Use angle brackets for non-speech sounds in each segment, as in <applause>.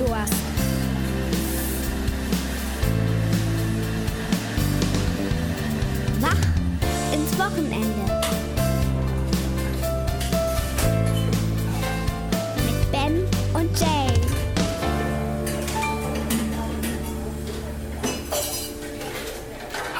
Kaffeedurst. Wach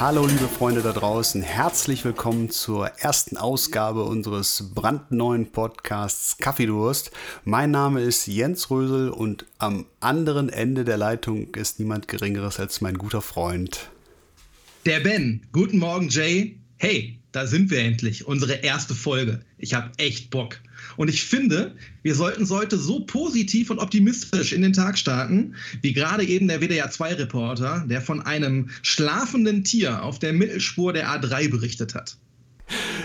Hallo liebe Freunde da draußen, herzlich willkommen zur ersten Ausgabe unseres brandneuen Podcasts Kaffeedurst. Mein Name ist Jens Rösel und am anderen Ende der Leitung ist niemand Geringeres als mein guter Freund. Der Ben. Guten Morgen, Jay. Hey, da sind wir endlich. Unsere erste Folge. Ich habe echt Bock. Und ich finde, wir sollten heute so positiv und optimistisch in den Tag starten, wie gerade eben der WDR 2-Reporter, der von einem schlafenden Tier auf der Mittelspur der A3 berichtet hat.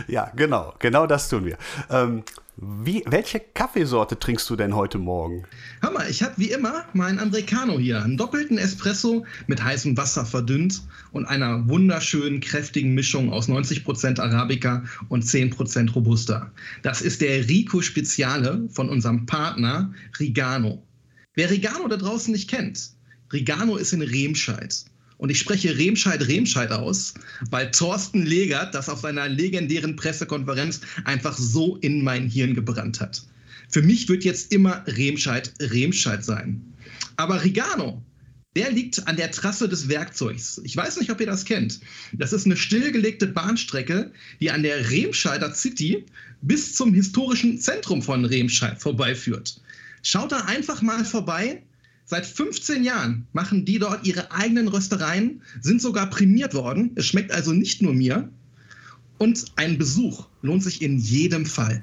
Ja, genau, genau das tun wir. Ähm, wie, welche Kaffeesorte trinkst du denn heute Morgen? Hör mal, ich habe wie immer meinen Americano hier, einen doppelten Espresso mit heißem Wasser verdünnt und einer wunderschönen, kräftigen Mischung aus 90% Arabica und 10% Robusta. Das ist der Rico Speziale von unserem Partner Rigano. Wer Rigano da draußen nicht kennt, Rigano ist in Remscheid. Und ich spreche Remscheid-Remscheid aus, weil Thorsten Legert das auf seiner legendären Pressekonferenz einfach so in mein Hirn gebrannt hat. Für mich wird jetzt immer Remscheid-Remscheid sein. Aber Rigano, der liegt an der Trasse des Werkzeugs. Ich weiß nicht, ob ihr das kennt. Das ist eine stillgelegte Bahnstrecke, die an der Remscheider City bis zum historischen Zentrum von Remscheid vorbeiführt. Schaut da einfach mal vorbei Seit 15 Jahren machen die dort ihre eigenen Röstereien, sind sogar prämiert worden. Es schmeckt also nicht nur mir. Und ein Besuch lohnt sich in jedem Fall.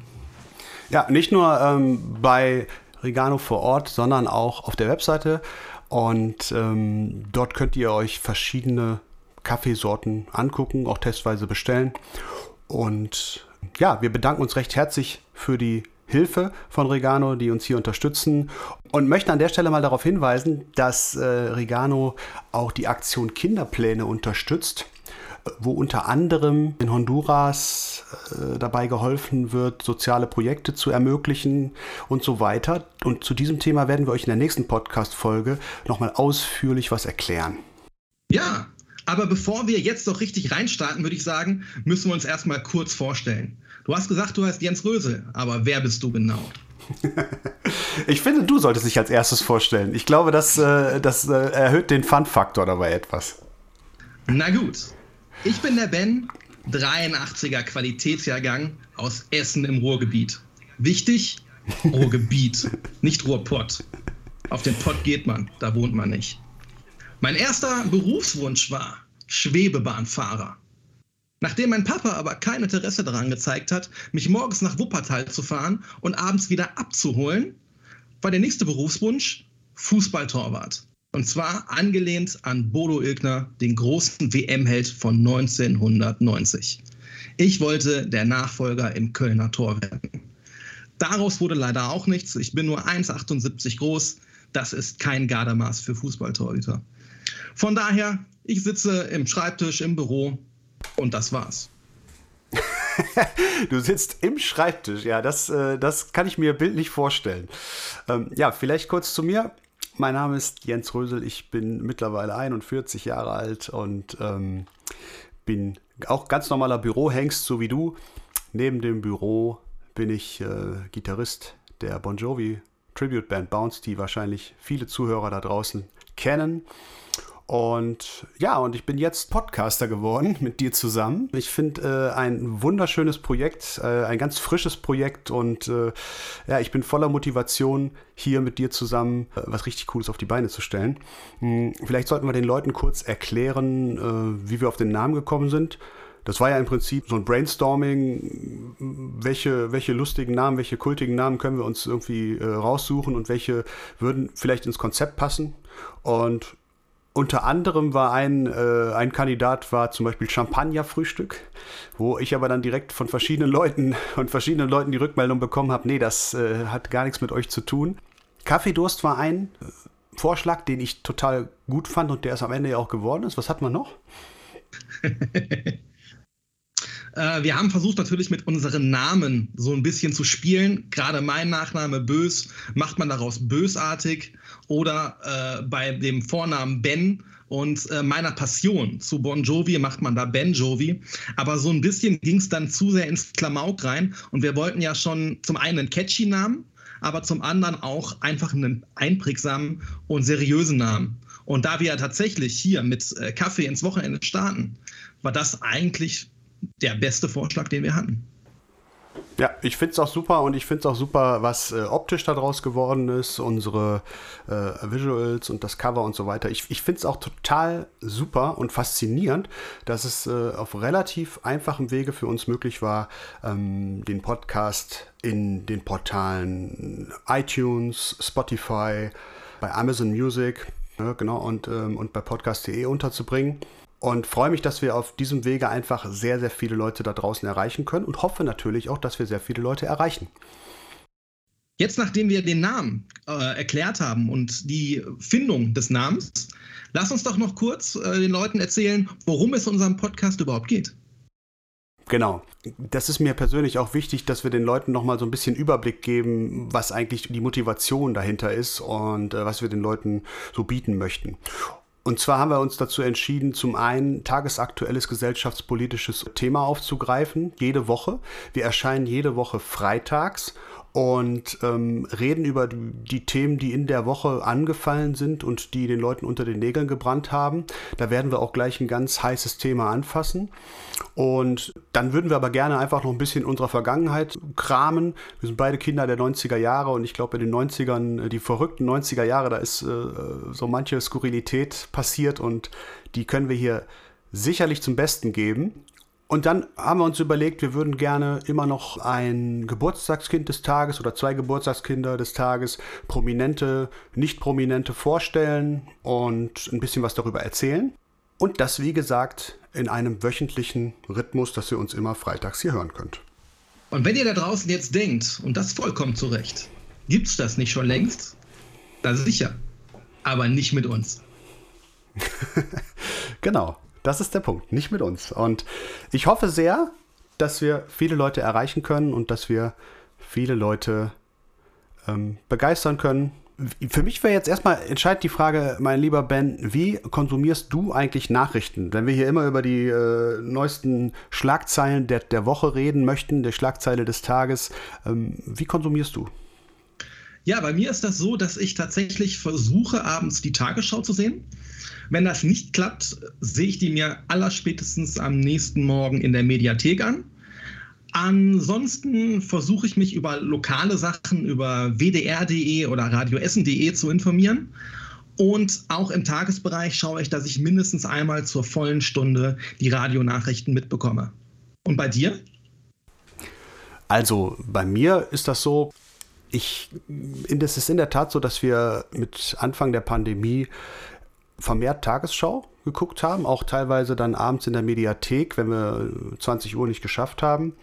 Ja, nicht nur ähm, bei Regano vor Ort, sondern auch auf der Webseite. Und ähm, dort könnt ihr euch verschiedene Kaffeesorten angucken, auch testweise bestellen. Und ja, wir bedanken uns recht herzlich für die Hilfe von Regano, die uns hier unterstützen und möchte an der Stelle mal darauf hinweisen, dass äh, Regano auch die Aktion Kinderpläne unterstützt wo unter anderem in Honduras äh, dabei geholfen wird, soziale Projekte zu ermöglichen und so weiter. Und zu diesem Thema werden wir euch in der nächsten Podcast-Folge nochmal ausführlich was erklären. Ja, aber bevor wir jetzt doch richtig reinstarten, würde ich sagen, müssen wir uns erstmal kurz vorstellen. Du hast gesagt, du heißt Jens Rösel, aber wer bist du genau? <laughs> ich finde, du solltest dich als erstes vorstellen. Ich glaube, das, äh, das äh, erhöht den Fun-Faktor dabei etwas. Na gut. Ich bin der Ben, 83er Qualitätsjahrgang aus Essen im Ruhrgebiet. Wichtig, Ruhrgebiet, <laughs> nicht Ruhrpott. Auf den Pott geht man, da wohnt man nicht. Mein erster Berufswunsch war Schwebebahnfahrer. Nachdem mein Papa aber kein Interesse daran gezeigt hat, mich morgens nach Wuppertal zu fahren und abends wieder abzuholen, war der nächste Berufswunsch Fußballtorwart. Und zwar angelehnt an Bodo Ilgner, den großen WM-Held von 1990. Ich wollte der Nachfolger im Kölner Tor werden. Daraus wurde leider auch nichts. Ich bin nur 1,78 groß. Das ist kein Gardemaß für Fußballtorhüter. Von daher, ich sitze im Schreibtisch im Büro und das war's. <laughs> du sitzt im Schreibtisch, ja, das, äh, das kann ich mir bildlich vorstellen. Ähm, ja, vielleicht kurz zu mir. Mein Name ist Jens Rösel, ich bin mittlerweile 41 Jahre alt und ähm, bin auch ganz normaler Bürohengst, so wie du. Neben dem Büro bin ich äh, Gitarrist der Bon Jovi Tribute Band Bounce, die wahrscheinlich viele Zuhörer da draußen kennen. Und ja, und ich bin jetzt Podcaster geworden mit dir zusammen. Ich finde äh, ein wunderschönes Projekt, äh, ein ganz frisches Projekt und äh, ja, ich bin voller Motivation, hier mit dir zusammen äh, was richtig Cooles auf die Beine zu stellen. Hm, vielleicht sollten wir den Leuten kurz erklären, äh, wie wir auf den Namen gekommen sind. Das war ja im Prinzip so ein Brainstorming, welche, welche lustigen Namen, welche kultigen Namen können wir uns irgendwie äh, raussuchen und welche würden vielleicht ins Konzept passen. Und unter anderem war ein, äh, ein Kandidat war zum Beispiel Champagner-Frühstück, wo ich aber dann direkt von verschiedenen Leuten und verschiedenen Leuten die Rückmeldung bekommen habe, nee, das äh, hat gar nichts mit euch zu tun. Kaffeedurst war ein äh, Vorschlag, den ich total gut fand und der es am Ende ja auch geworden ist. Was hat man noch? <laughs> Äh, wir haben versucht natürlich mit unseren Namen so ein bisschen zu spielen. Gerade mein Nachname Bös macht man daraus bösartig oder äh, bei dem Vornamen Ben und äh, meiner Passion zu Bon Jovi macht man da Ben Jovi. Aber so ein bisschen ging es dann zu sehr ins Klamauk rein und wir wollten ja schon zum einen einen catchy Namen, aber zum anderen auch einfach einen einprägsamen und seriösen Namen. Und da wir ja tatsächlich hier mit äh, Kaffee ins Wochenende starten, war das eigentlich der beste Vorschlag, den wir hatten. Ja, ich finde es auch super und ich finde es auch super, was äh, optisch daraus geworden ist, unsere äh, Visuals und das Cover und so weiter. Ich, ich finde es auch total super und faszinierend, dass es äh, auf relativ einfachem Wege für uns möglich war, ähm, den Podcast in den Portalen iTunes, Spotify, bei Amazon Music, ja, genau, und, ähm, und bei podcast.de unterzubringen und freue mich, dass wir auf diesem Wege einfach sehr, sehr viele Leute da draußen erreichen können und hoffe natürlich auch, dass wir sehr viele Leute erreichen. Jetzt, nachdem wir den Namen äh, erklärt haben und die Findung des Namens, lass uns doch noch kurz äh, den Leuten erzählen, worum es in unserem Podcast überhaupt geht. Genau. Das ist mir persönlich auch wichtig, dass wir den Leuten nochmal so ein bisschen Überblick geben, was eigentlich die Motivation dahinter ist und äh, was wir den Leuten so bieten möchten. Und zwar haben wir uns dazu entschieden, zum einen tagesaktuelles gesellschaftspolitisches Thema aufzugreifen, jede Woche. Wir erscheinen jede Woche freitags und ähm, reden über die, die, Themen, die in der Woche angefallen sind und die den Leuten unter den Nägeln gebrannt haben. Da werden wir auch gleich ein ganz heißes Thema anfassen. Und dann würden wir aber gerne einfach noch ein bisschen unserer Vergangenheit kramen. Wir sind beide Kinder der 90er Jahre und ich glaube, in den 90ern, die verrückten 90er Jahre, da ist äh, so manche Skurrilität passiert und die können wir hier sicherlich zum Besten geben. Und dann haben wir uns überlegt, wir würden gerne immer noch ein Geburtstagskind des Tages oder zwei Geburtstagskinder des Tages, prominente, nicht prominente vorstellen und ein bisschen was darüber erzählen. Und das, wie gesagt, in einem wöchentlichen Rhythmus, dass ihr uns immer freitags hier hören könnt. Und wenn ihr da draußen jetzt denkt, und das vollkommen zu Recht, gibt es das nicht schon längst? Da sicher. Aber nicht mit uns. <laughs> genau. Das ist der Punkt, nicht mit uns. Und ich hoffe sehr, dass wir viele Leute erreichen können und dass wir viele Leute ähm, begeistern können. Für mich wäre jetzt erstmal entscheidend die Frage, mein lieber Ben, wie konsumierst du eigentlich Nachrichten? Wenn wir hier immer über die äh, neuesten Schlagzeilen der, der Woche reden möchten, der Schlagzeile des Tages, ähm, wie konsumierst du? Ja, bei mir ist das so, dass ich tatsächlich versuche, abends die Tagesschau zu sehen. Wenn das nicht klappt, sehe ich die mir allerspätestens am nächsten Morgen in der Mediathek an. Ansonsten versuche ich mich über lokale Sachen, über wdr.de oder radioessen.de zu informieren. Und auch im Tagesbereich schaue ich, dass ich mindestens einmal zur vollen Stunde die Radionachrichten mitbekomme. Und bei dir? Also bei mir ist das so, ich, es ist in der Tat so, dass wir mit Anfang der Pandemie vermehrt Tagesschau geguckt haben, auch teilweise dann abends in der Mediathek, wenn wir 20 Uhr nicht geschafft haben.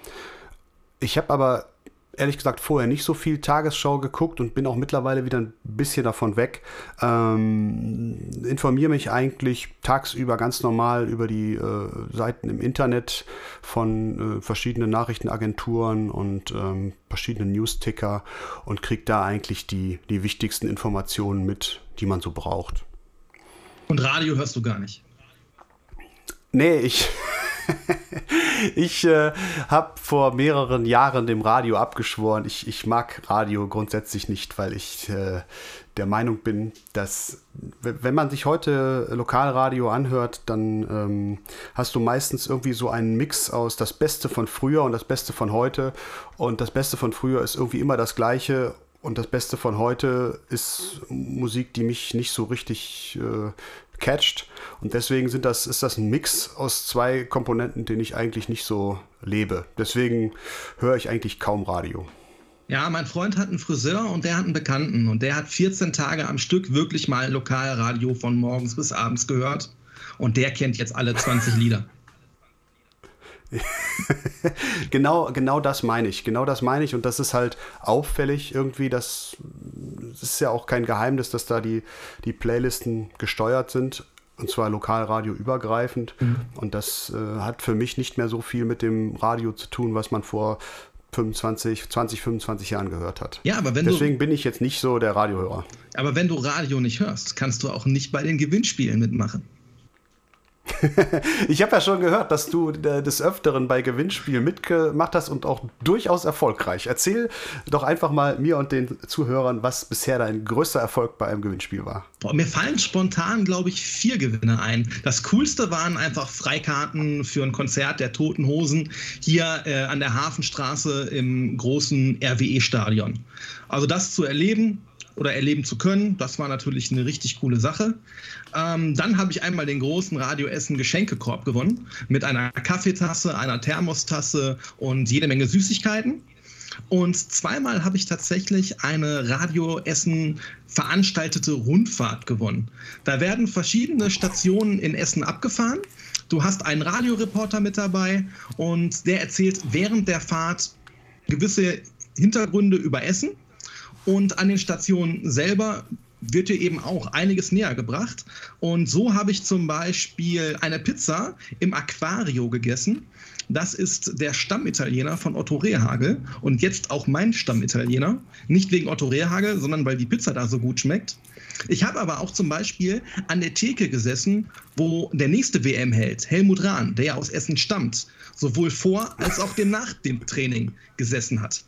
Ich habe aber ehrlich gesagt vorher nicht so viel Tagesschau geguckt und bin auch mittlerweile wieder ein bisschen davon weg. Ähm, informiere mich eigentlich tagsüber ganz normal über die äh, Seiten im Internet von äh, verschiedenen Nachrichtenagenturen und ähm, verschiedenen Newsticker und kriege da eigentlich die, die wichtigsten Informationen mit, die man so braucht. Und Radio hörst du gar nicht? Nee, ich. <laughs> ich äh, habe vor mehreren Jahren dem Radio abgeschworen. Ich, ich mag Radio grundsätzlich nicht, weil ich äh, der Meinung bin, dass wenn man sich heute Lokalradio anhört, dann ähm, hast du meistens irgendwie so einen Mix aus das Beste von früher und das Beste von heute. Und das Beste von früher ist irgendwie immer das Gleiche und das Beste von heute ist Musik, die mich nicht so richtig äh, catcht. Und deswegen sind das, ist das ein Mix aus zwei Komponenten, den ich eigentlich nicht so lebe. Deswegen höre ich eigentlich kaum Radio. Ja, mein Freund hat einen Friseur und der hat einen Bekannten und der hat 14 Tage am Stück wirklich mal Lokalradio von morgens bis abends gehört und der kennt jetzt alle 20 Lieder. <laughs> genau, genau das meine ich. Genau das meine ich. Und das ist halt auffällig irgendwie. Das, das ist ja auch kein Geheimnis, dass da die, die Playlisten gesteuert sind. und zwar Lokalradio übergreifend. Mhm. Und das äh, hat für mich nicht mehr so viel mit dem Radio zu tun, was man vor 25, 20, 25 Jahren gehört hat. Ja, aber wenn Deswegen du, bin ich jetzt nicht so der Radiohörer. Aber wenn du Radio nicht hörst, kannst du auch nicht bei den Gewinnspielen mitmachen. <laughs> ich habe ja schon gehört, dass du äh, des Öfteren bei Gewinnspielen mitgemacht hast und auch durchaus erfolgreich. Erzähl doch einfach mal mir und den Zuhörern, was bisher dein größter Erfolg bei einem Gewinnspiel war. Boah, mir fallen spontan, glaube ich, vier Gewinne ein. Das coolste waren einfach Freikarten für ein Konzert der Toten Hosen hier äh, an der Hafenstraße im großen RWE-Stadion. Also das zu erleben, oder erleben zu können. Das war natürlich eine richtig coole Sache. Ähm, dann habe ich einmal den großen Radio Essen Geschenkekorb gewonnen mit einer Kaffeetasse, einer Thermostasse und jede Menge Süßigkeiten. Und zweimal habe ich tatsächlich eine Radio Essen veranstaltete Rundfahrt gewonnen. Da werden verschiedene Stationen in Essen abgefahren. Du hast einen Radioreporter mit dabei und der erzählt während der Fahrt gewisse Hintergründe über Essen und an den Stationen selber wird dir eben auch einiges näher gebracht. Und so habe ich zum Beispiel eine Pizza im Aquario gegessen. Das ist der Stammitaliener von Otto Rehagel und jetzt auch mein Stammitaliener. Nicht wegen Otto Rehagel, sondern weil die Pizza da so gut schmeckt. Ich habe aber auch zum Beispiel an der Theke gesessen, wo der nächste WM hält, Helmut Rahn, der ja aus Essen stammt, sowohl vor als auch nach dem Training gesessen hat.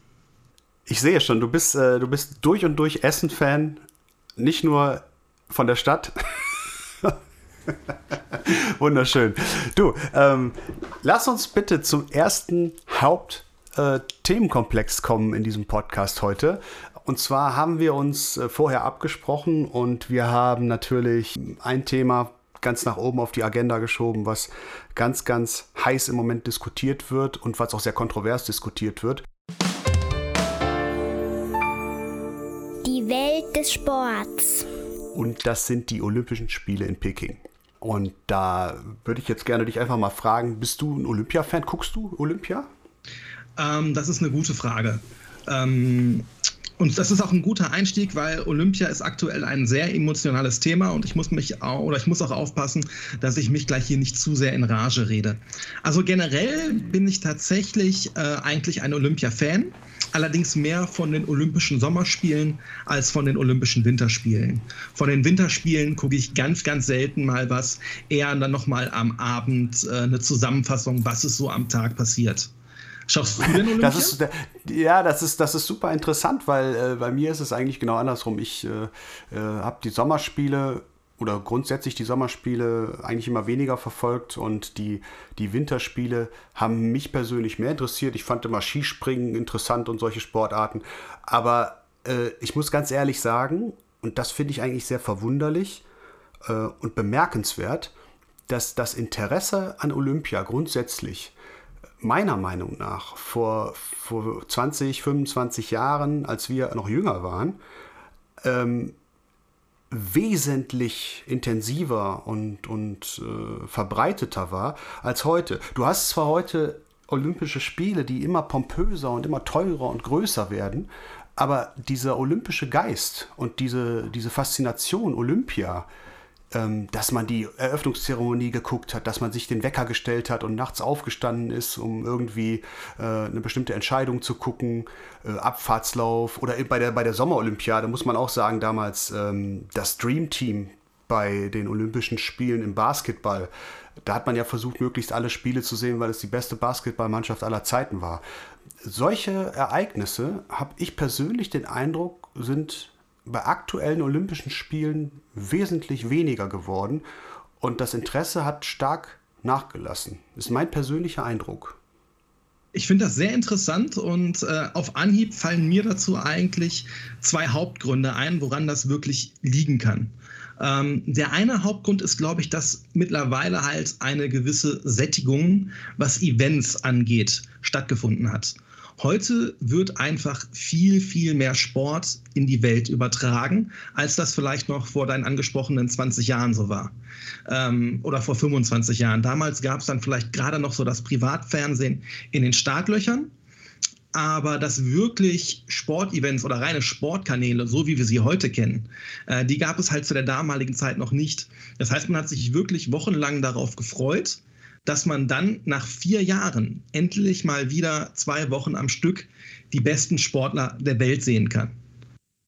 Ich sehe schon, du bist, äh, du bist durch und durch Essen-Fan, nicht nur von der Stadt. <laughs> Wunderschön. Du, ähm, lass uns bitte zum ersten Hauptthemenkomplex äh, kommen in diesem Podcast heute. Und zwar haben wir uns äh, vorher abgesprochen und wir haben natürlich ein Thema ganz nach oben auf die Agenda geschoben, was ganz, ganz heiß im Moment diskutiert wird und was auch sehr kontrovers diskutiert wird. Welt des Sports. Und das sind die Olympischen Spiele in Peking. Und da würde ich jetzt gerne dich einfach mal fragen, bist du ein Olympia-Fan? Guckst du Olympia? Ähm, das ist eine gute Frage. Ähm, und das ist auch ein guter Einstieg, weil Olympia ist aktuell ein sehr emotionales Thema und ich muss mich auch, oder ich muss auch aufpassen, dass ich mich gleich hier nicht zu sehr in Rage rede. Also generell bin ich tatsächlich äh, eigentlich ein Olympia-Fan allerdings mehr von den Olympischen Sommerspielen als von den Olympischen Winterspielen. Von den Winterspielen gucke ich ganz, ganz selten mal was, eher dann nochmal am Abend äh, eine Zusammenfassung, was ist so am Tag passiert. Schaust du denn Olympia? Das ist, ja, das ist, das ist super interessant, weil äh, bei mir ist es eigentlich genau andersrum. Ich äh, äh habe die Sommerspiele oder grundsätzlich die Sommerspiele eigentlich immer weniger verfolgt und die, die Winterspiele haben mich persönlich mehr interessiert. Ich fand immer Skispringen interessant und solche Sportarten. Aber äh, ich muss ganz ehrlich sagen, und das finde ich eigentlich sehr verwunderlich äh, und bemerkenswert, dass das Interesse an Olympia grundsätzlich meiner Meinung nach vor, vor 20, 25 Jahren, als wir noch jünger waren, ähm, wesentlich intensiver und, und äh, verbreiteter war als heute. Du hast zwar heute Olympische Spiele, die immer pompöser und immer teurer und größer werden, aber dieser olympische Geist und diese, diese Faszination Olympia, ähm, dass man die Eröffnungszeremonie geguckt hat, dass man sich den Wecker gestellt hat und nachts aufgestanden ist, um irgendwie äh, eine bestimmte Entscheidung zu gucken, äh, Abfahrtslauf oder bei der, bei der Sommerolympiade muss man auch sagen, damals ähm, das Dream Team bei den Olympischen Spielen im Basketball. Da hat man ja versucht, möglichst alle Spiele zu sehen, weil es die beste Basketballmannschaft aller Zeiten war. Solche Ereignisse, habe ich persönlich den Eindruck, sind bei aktuellen Olympischen Spielen wesentlich weniger geworden und das Interesse hat stark nachgelassen. Das ist mein persönlicher Eindruck. Ich finde das sehr interessant und äh, auf Anhieb fallen mir dazu eigentlich zwei Hauptgründe ein, woran das wirklich liegen kann. Ähm, der eine Hauptgrund ist, glaube ich, dass mittlerweile halt eine gewisse Sättigung, was Events angeht, stattgefunden hat. Heute wird einfach viel, viel mehr Sport in die Welt übertragen, als das vielleicht noch vor deinen angesprochenen 20 Jahren so war. Ähm, oder vor 25 Jahren. Damals gab es dann vielleicht gerade noch so das Privatfernsehen in den Startlöchern. aber dass wirklich Sportevents oder reine Sportkanäle, so wie wir sie heute kennen, äh, die gab es halt zu der damaligen Zeit noch nicht. Das heißt, man hat sich wirklich wochenlang darauf gefreut, dass man dann nach vier Jahren endlich mal wieder zwei Wochen am Stück die besten Sportler der Welt sehen kann.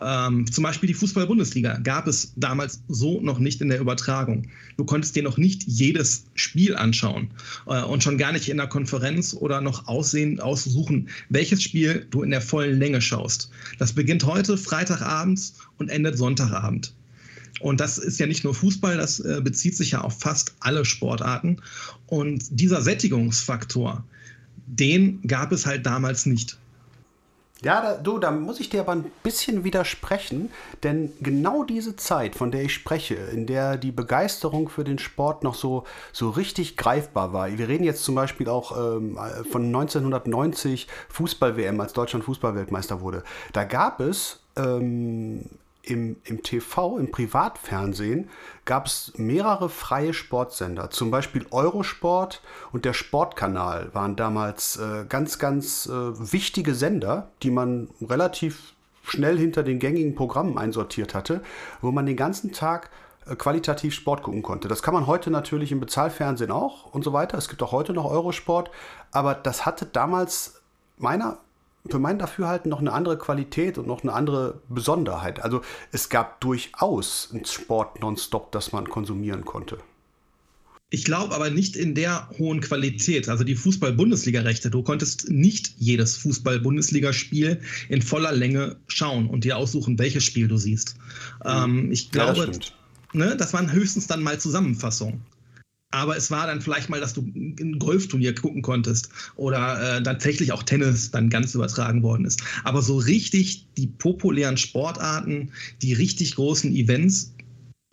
Ähm, zum Beispiel die Fußball-Bundesliga gab es damals so noch nicht in der Übertragung. Du konntest dir noch nicht jedes Spiel anschauen äh, und schon gar nicht in der Konferenz oder noch aussehen, aussuchen, welches Spiel du in der vollen Länge schaust. Das beginnt heute Freitagabends und endet Sonntagabend. Und das ist ja nicht nur Fußball, das äh, bezieht sich ja auf fast alle Sportarten. Und dieser Sättigungsfaktor, den gab es halt damals nicht. Ja, da, du, da muss ich dir aber ein bisschen widersprechen, denn genau diese Zeit, von der ich spreche, in der die Begeisterung für den Sport noch so, so richtig greifbar war. Wir reden jetzt zum Beispiel auch ähm, von 1990 Fußball-WM, als Deutschland Fußballweltmeister wurde. Da gab es ähm, im, im TV, im Privatfernsehen, gab es mehrere freie Sportsender. Zum Beispiel Eurosport und der Sportkanal waren damals äh, ganz, ganz äh, wichtige Sender, die man relativ schnell hinter den gängigen Programmen einsortiert hatte, wo man den ganzen Tag äh, qualitativ Sport gucken konnte. Das kann man heute natürlich im Bezahlfernsehen auch und so weiter. Es gibt auch heute noch Eurosport, aber das hatte damals meiner für mein Dafürhalten noch eine andere Qualität und noch eine andere Besonderheit. Also es gab durchaus einen Sport nonstop, das man konsumieren konnte. Ich glaube aber nicht in der hohen Qualität. Also die Fußball-Bundesliga-Rechte. Du konntest nicht jedes Fußball-Bundesliga-Spiel in voller Länge schauen und dir aussuchen, welches Spiel du siehst. Ähm, ich glaube, ja, das, ne, das waren höchstens dann mal Zusammenfassungen aber es war dann vielleicht mal, dass du ein Golfturnier gucken konntest oder äh, tatsächlich auch Tennis dann ganz übertragen worden ist. Aber so richtig die populären Sportarten, die richtig großen Events,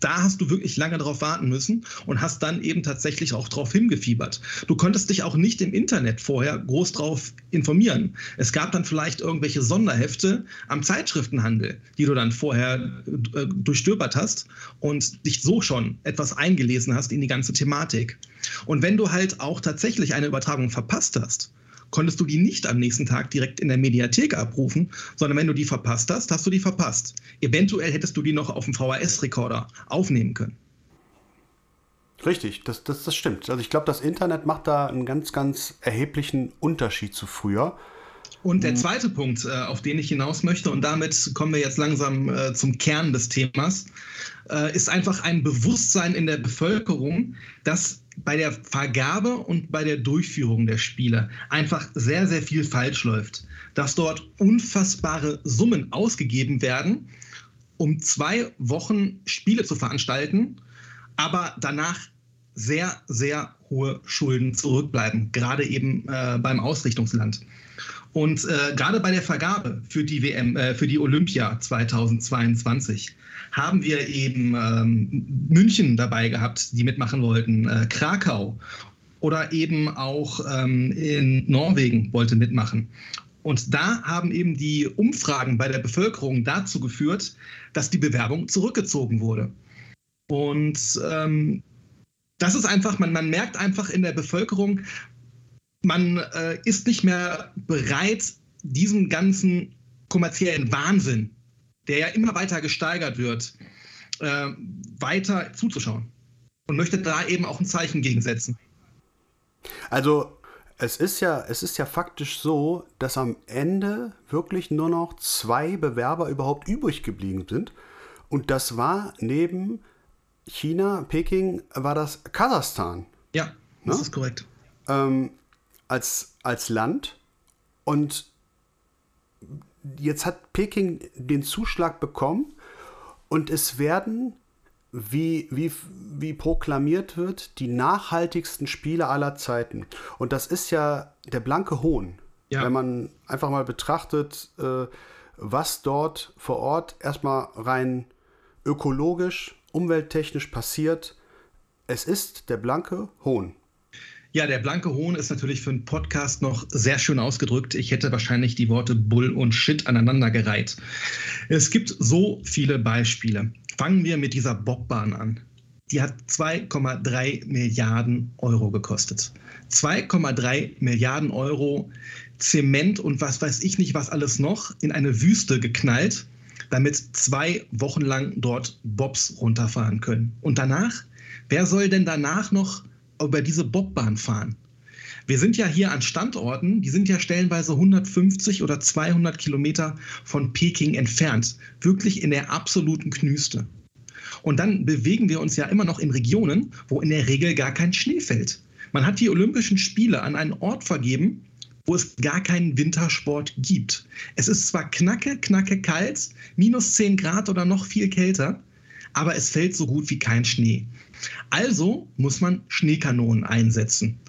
da hast du wirklich lange darauf warten müssen und hast dann eben tatsächlich auch darauf hingefiebert. Du konntest dich auch nicht im Internet vorher groß drauf informieren. Es gab dann vielleicht irgendwelche Sonderhefte am Zeitschriftenhandel, die du dann vorher äh, durchstöbert hast und dich so schon etwas eingelesen hast in die ganze Thematik. Und wenn du halt auch tatsächlich eine Übertragung verpasst hast, konntest du die nicht am nächsten Tag direkt in der Mediathek abrufen, sondern wenn du die verpasst hast, hast du die verpasst. Eventuell hättest du die noch auf dem VHS-Rekorder aufnehmen können. Richtig, das, das, das stimmt. Also ich glaube, das Internet macht da einen ganz, ganz erheblichen Unterschied zu früher. Und der hm. zweite Punkt, äh, auf den ich hinaus möchte, und damit kommen wir jetzt langsam äh, zum Kern des Themas, äh, ist einfach ein Bewusstsein in der Bevölkerung, dass bei der Vergabe und bei der Durchführung der Spiele einfach sehr, sehr viel falsch läuft. Dass dort unfassbare Summen ausgegeben werden, um zwei Wochen Spiele zu veranstalten, aber danach sehr, sehr hohe Schulden zurückbleiben, gerade eben äh, beim Ausrichtungsland. Und äh, gerade bei der Vergabe für die WM, äh, für die Olympia 2022 haben wir eben ähm, München dabei gehabt, die mitmachen wollten, äh, Krakau oder eben auch ähm, in Norwegen wollte mitmachen. Und da haben eben die Umfragen bei der Bevölkerung dazu geführt, dass die Bewerbung zurückgezogen wurde. Und ähm, das ist einfach, man, man merkt einfach in der Bevölkerung, man äh, ist nicht mehr bereit, diesem ganzen kommerziellen Wahnsinn, der ja immer weiter gesteigert wird, äh, weiter zuzuschauen. Und möchte da eben auch ein Zeichen gegensetzen. Also es ist ja, es ist ja faktisch so, dass am Ende wirklich nur noch zwei Bewerber überhaupt übrig geblieben sind. Und das war neben China, Peking, war das Kasachstan. Ja, das ne? ist korrekt. Ähm, als, als Land. Und jetzt hat Peking den Zuschlag bekommen und es werden, wie, wie, wie proklamiert wird, die nachhaltigsten Spiele aller Zeiten. Und das ist ja der blanke Hohn. Ja. Wenn man einfach mal betrachtet, äh, was dort vor Ort erstmal rein ökologisch, umwelttechnisch passiert. Es ist der blanke Hohn. Ja, der blanke Hohn ist natürlich für einen Podcast noch sehr schön ausgedrückt. Ich hätte wahrscheinlich die Worte Bull und Shit aneinandergereiht. Es gibt so viele Beispiele. Fangen wir mit dieser Bobbahn an. die hat 2,3 Milliarden Euro gekostet. 2,3 Milliarden Euro Zement und was weiß ich nicht, was alles noch in eine Wüste geknallt, damit zwei Wochen lang dort Bobs runterfahren können. Und danach, wer soll denn danach noch über diese Bobbahn fahren? Wir sind ja hier an Standorten, die sind ja stellenweise 150 oder 200 Kilometer von Peking entfernt, wirklich in der absoluten Knüste. Und dann bewegen wir uns ja immer noch in Regionen, wo in der Regel gar kein Schnee fällt. Man hat die Olympischen Spiele an einen Ort vergeben, wo es gar keinen Wintersport gibt. Es ist zwar knacke, knacke kalt, minus 10 Grad oder noch viel kälter, aber es fällt so gut wie kein Schnee. Also muss man Schneekanonen einsetzen.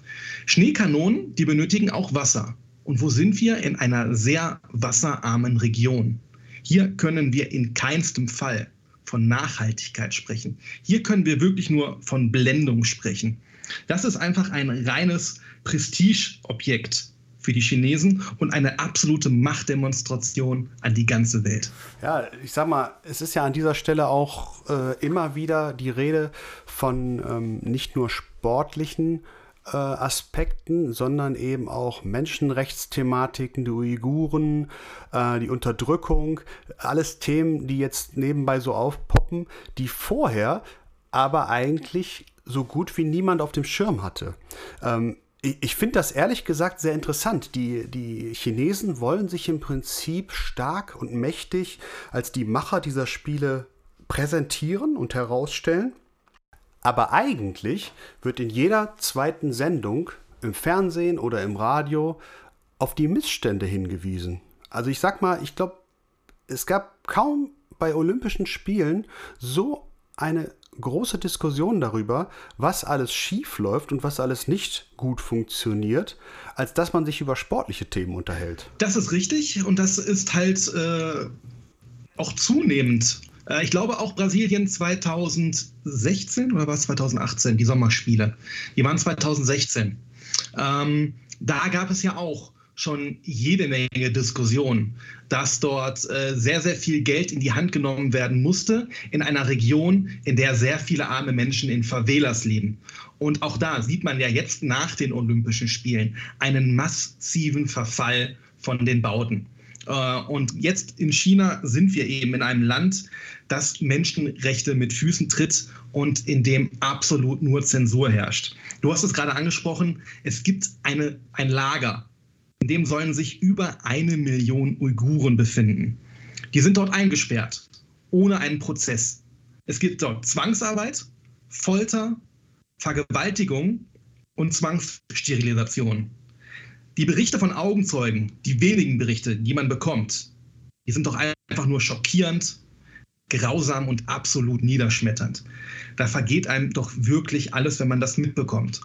Schneekanonen, die benötigen auch Wasser. Und wo sind wir? In einer sehr wasserarmen Region. Hier können wir in keinstem Fall von Nachhaltigkeit sprechen. Hier können wir wirklich nur von Blendung sprechen. Das ist einfach ein reines Prestigeobjekt für die Chinesen und eine absolute Machtdemonstration an die ganze Welt. Ja, ich sag mal, es ist ja an dieser Stelle auch äh, immer wieder die Rede von ähm, nicht nur sportlichen äh, Aspekten, sondern eben auch Menschenrechtsthematiken, die Uiguren, äh, die Unterdrückung, alles Themen, die jetzt nebenbei so aufpoppen, die vorher aber eigentlich so gut wie niemand auf dem Schirm hatte. Ähm, ich, finde das ehrlich gesagt sehr interessant. Die, die Chinesen wollen sich im Prinzip stark und mächtig als die Macher dieser Spiele präsentieren und herausstellen. Aber eigentlich wird in jeder zweiten Sendung im Fernsehen oder im Radio auf die Missstände hingewiesen. Also ich sag mal, ich glaube, es gab kaum bei Olympischen Spielen so eine große Diskussion darüber, was alles schief läuft und was alles nicht gut funktioniert, als dass man sich über sportliche Themen unterhält. Das ist richtig und das ist halt äh, auch zunehmend äh, ich glaube auch Brasilien 2016 oder war es 2018, die Sommerspiele. Die waren 2016. Ähm, da gab es ja auch schon jede Menge Diskussionen, dass dort äh, sehr, sehr viel Geld in die Hand genommen werden musste in einer Region, in der sehr viele arme Menschen in Favelas leben. Und auch da sieht man ja jetzt nach den Olympischen Spielen einen massiven Verfall von den Bauten. Äh, und jetzt in China sind wir eben in einem Land, das Menschenrechte mit Füßen tritt und in dem absolut nur Zensur herrscht. Du hast es gerade angesprochen, es gibt eine, ein Lager, in dem sollen sich über eine Million Uiguren befinden. Die sind dort eingesperrt, ohne einen Prozess. Es gibt dort Zwangsarbeit, Folter, Vergewaltigung und Zwangssterilisation. Die Berichte von Augenzeugen, die wenigen Berichte, die man bekommt, die sind doch einfach nur schockierend, grausam und absolut niederschmetternd. Da vergeht einem doch wirklich alles, wenn man das mitbekommt.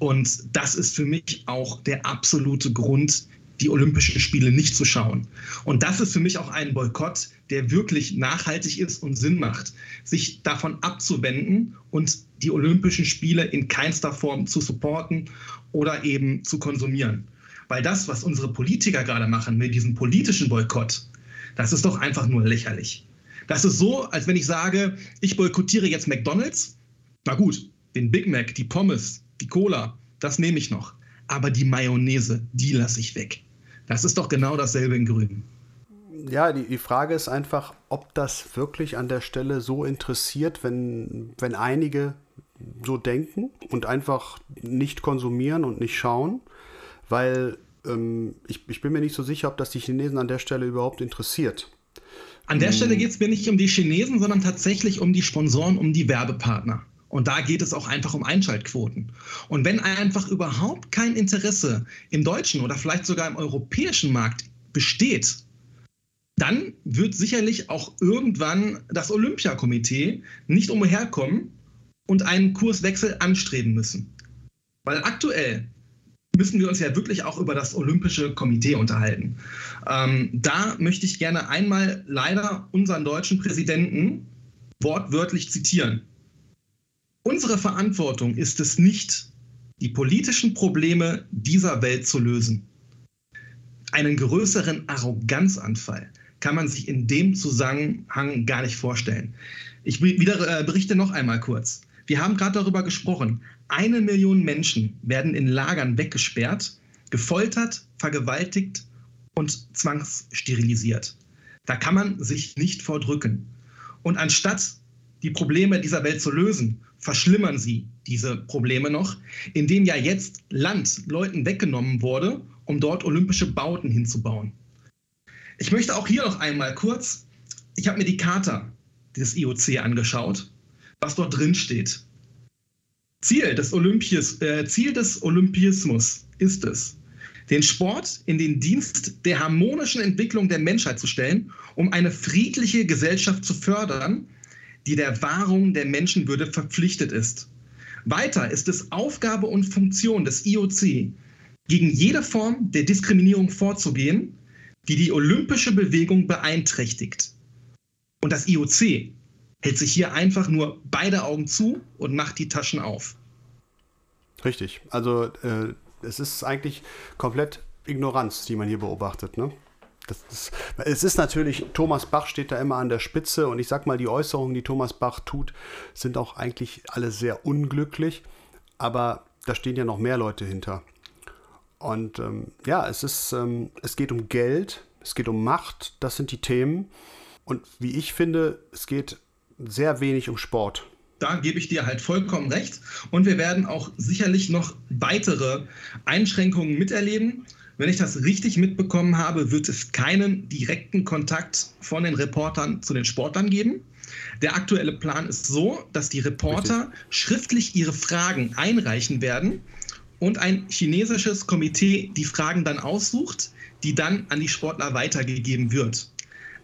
Und das ist für mich auch der absolute Grund, die Olympischen Spiele nicht zu schauen. Und das ist für mich auch ein Boykott, der wirklich nachhaltig ist und Sinn macht, sich davon abzuwenden und die Olympischen Spiele in keinster Form zu supporten oder eben zu konsumieren. Weil das, was unsere Politiker gerade machen mit diesem politischen Boykott, das ist doch einfach nur lächerlich. Das ist so, als wenn ich sage, ich boykottiere jetzt McDonald's. Na gut, den Big Mac, die Pommes, die Cola, das nehme ich noch. Aber die Mayonnaise, die lasse ich weg. Das ist doch genau dasselbe in Grün. Ja, die, die Frage ist einfach, ob das wirklich an der Stelle so interessiert, wenn, wenn einige so denken und einfach nicht konsumieren und nicht schauen weil ähm, ich, ich bin mir nicht so sicher, ob das die Chinesen an der Stelle überhaupt interessiert. An der Stelle geht es mir nicht um die Chinesen, sondern tatsächlich um die Sponsoren, um die Werbepartner. Und da geht es auch einfach um Einschaltquoten. Und wenn einfach überhaupt kein Interesse im deutschen oder vielleicht sogar im europäischen Markt besteht, dann wird sicherlich auch irgendwann das Olympiakomitee nicht umherkommen und einen Kurswechsel anstreben müssen. Weil aktuell müssen wir uns ja wirklich auch über das Olympische Komitee unterhalten. Ähm, da möchte ich gerne einmal leider unseren deutschen Präsidenten wortwörtlich zitieren. Unsere Verantwortung ist es nicht, die politischen Probleme dieser Welt zu lösen. Einen größeren Arroganzanfall kann man sich in dem Zusammenhang gar nicht vorstellen. Ich wieder, äh, berichte noch einmal kurz. Wir haben gerade darüber gesprochen. Eine Million Menschen werden in Lagern weggesperrt, gefoltert, vergewaltigt und zwangssterilisiert. Da kann man sich nicht vordrücken. Und anstatt die Probleme dieser Welt zu lösen, verschlimmern sie diese Probleme noch, indem ja jetzt Land Leuten weggenommen wurde, um dort olympische Bauten hinzubauen. Ich möchte auch hier noch einmal kurz, ich habe mir die Charta des IOC angeschaut, was dort drin steht. Ziel des, Olympias, äh, Ziel des Olympismus ist es, den Sport in den Dienst der harmonischen Entwicklung der Menschheit zu stellen, um eine friedliche Gesellschaft zu fördern, die der Wahrung der Menschenwürde verpflichtet ist. Weiter ist es Aufgabe und Funktion des IOC, gegen jede Form der Diskriminierung vorzugehen, die die olympische Bewegung beeinträchtigt. Und das IOC hält sich hier einfach nur beide Augen zu und macht die Taschen auf. Richtig. Also äh, es ist eigentlich komplett Ignoranz, die man hier beobachtet. Ne? Das, das, es ist natürlich, Thomas Bach steht da immer an der Spitze und ich sag mal, die Äußerungen, die Thomas Bach tut, sind auch eigentlich alle sehr unglücklich, aber da stehen ja noch mehr Leute hinter. Und ähm, ja, es ist, ähm, es geht um Geld, es geht um Macht, das sind die Themen. Und wie ich finde, es geht sehr wenig um Sport. Da gebe ich dir halt vollkommen recht. Und wir werden auch sicherlich noch weitere Einschränkungen miterleben. Wenn ich das richtig mitbekommen habe, wird es keinen direkten Kontakt von den Reportern zu den Sportlern geben. Der aktuelle Plan ist so, dass die Reporter richtig. schriftlich ihre Fragen einreichen werden und ein chinesisches Komitee die Fragen dann aussucht, die dann an die Sportler weitergegeben wird.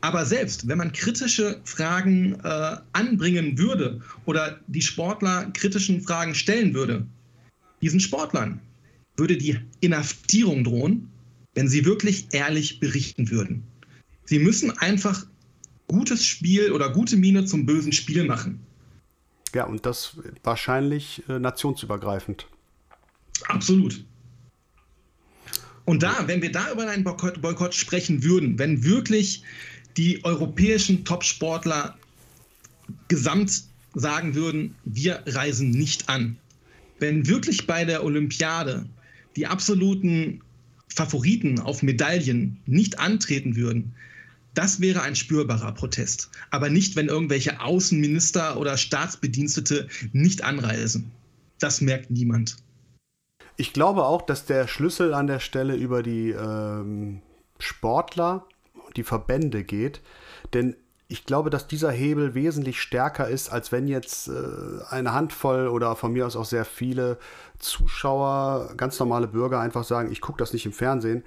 Aber selbst wenn man kritische Fragen äh, anbringen würde oder die Sportler kritischen Fragen stellen würde, diesen Sportlern würde die Inhaftierung drohen, wenn sie wirklich ehrlich berichten würden. Sie müssen einfach gutes Spiel oder gute Miene zum bösen Spiel machen. Ja, und das wahrscheinlich äh, nationsübergreifend. Absolut. Und da, wenn wir da über einen Boykott, Boykott sprechen würden, wenn wirklich die europäischen Topsportler gesamt sagen würden, wir reisen nicht an, wenn wirklich bei der Olympiade die absoluten Favoriten auf Medaillen nicht antreten würden, das wäre ein spürbarer Protest. Aber nicht, wenn irgendwelche Außenminister oder Staatsbedienstete nicht anreisen. Das merkt niemand. Ich glaube auch, dass der Schlüssel an der Stelle über die ähm, Sportler und die Verbände geht. Denn ich glaube, dass dieser Hebel wesentlich stärker ist, als wenn jetzt äh, eine Handvoll oder von mir aus auch sehr viele Zuschauer, ganz normale Bürger einfach sagen, ich gucke das nicht im Fernsehen.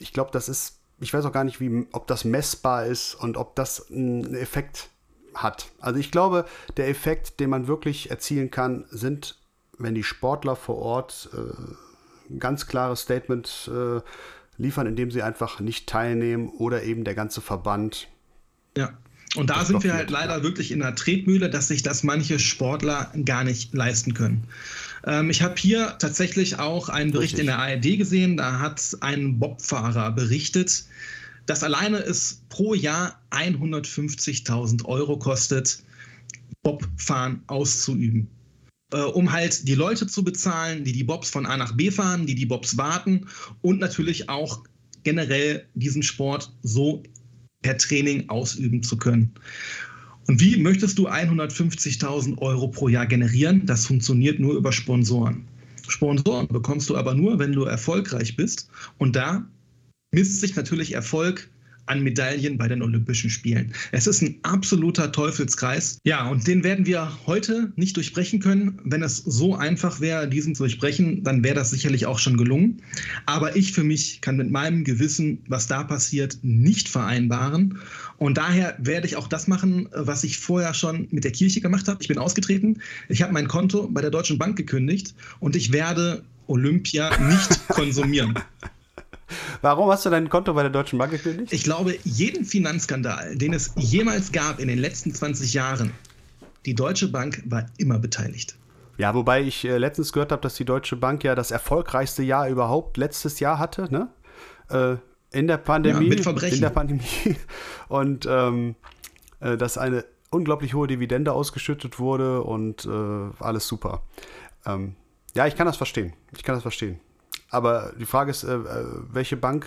Ich glaube, das ist, ich weiß auch gar nicht, wie, ob das messbar ist und ob das einen Effekt hat. Also ich glaube, der Effekt, den man wirklich erzielen kann, sind, wenn die Sportler vor Ort äh, ein ganz klares Statement äh, liefern, indem sie einfach nicht teilnehmen oder eben der ganze Verband. Ja. Und da sind wir halt leider wirklich in der Tretmühle, dass sich das manche Sportler gar nicht leisten können. Ähm, ich habe hier tatsächlich auch einen Bericht Richtig. in der ARD gesehen. Da hat ein Bobfahrer berichtet, dass alleine es pro Jahr 150.000 Euro kostet, Bobfahren auszuüben. Äh, um halt die Leute zu bezahlen, die die Bobs von A nach B fahren, die die Bobs warten und natürlich auch generell diesen Sport so per Training ausüben zu können. Und wie möchtest du 150.000 Euro pro Jahr generieren? Das funktioniert nur über Sponsoren. Sponsoren bekommst du aber nur, wenn du erfolgreich bist. Und da misst sich natürlich Erfolg an Medaillen bei den Olympischen Spielen. Es ist ein absoluter Teufelskreis. Ja, und den werden wir heute nicht durchbrechen können. Wenn es so einfach wäre, diesen zu durchbrechen, dann wäre das sicherlich auch schon gelungen. Aber ich für mich kann mit meinem Gewissen, was da passiert, nicht vereinbaren. Und daher werde ich auch das machen, was ich vorher schon mit der Kirche gemacht habe. Ich bin ausgetreten. Ich habe mein Konto bei der Deutschen Bank gekündigt und ich werde Olympia nicht konsumieren. <laughs> Warum hast du dein Konto bei der Deutschen Bank gekündigt? Ich glaube, jeden Finanzskandal, den es jemals gab in den letzten 20 Jahren, die Deutsche Bank war immer beteiligt. Ja, wobei ich äh, letztens gehört habe, dass die Deutsche Bank ja das erfolgreichste Jahr überhaupt letztes Jahr hatte, ne? Äh, in der Pandemie. Ja, mit Verbrechen. In der Pandemie. <laughs> Und ähm, äh, dass eine unglaublich hohe Dividende ausgeschüttet wurde und äh, alles super. Ähm, ja, ich kann das verstehen. Ich kann das verstehen. Aber die Frage ist, äh, äh welche Bank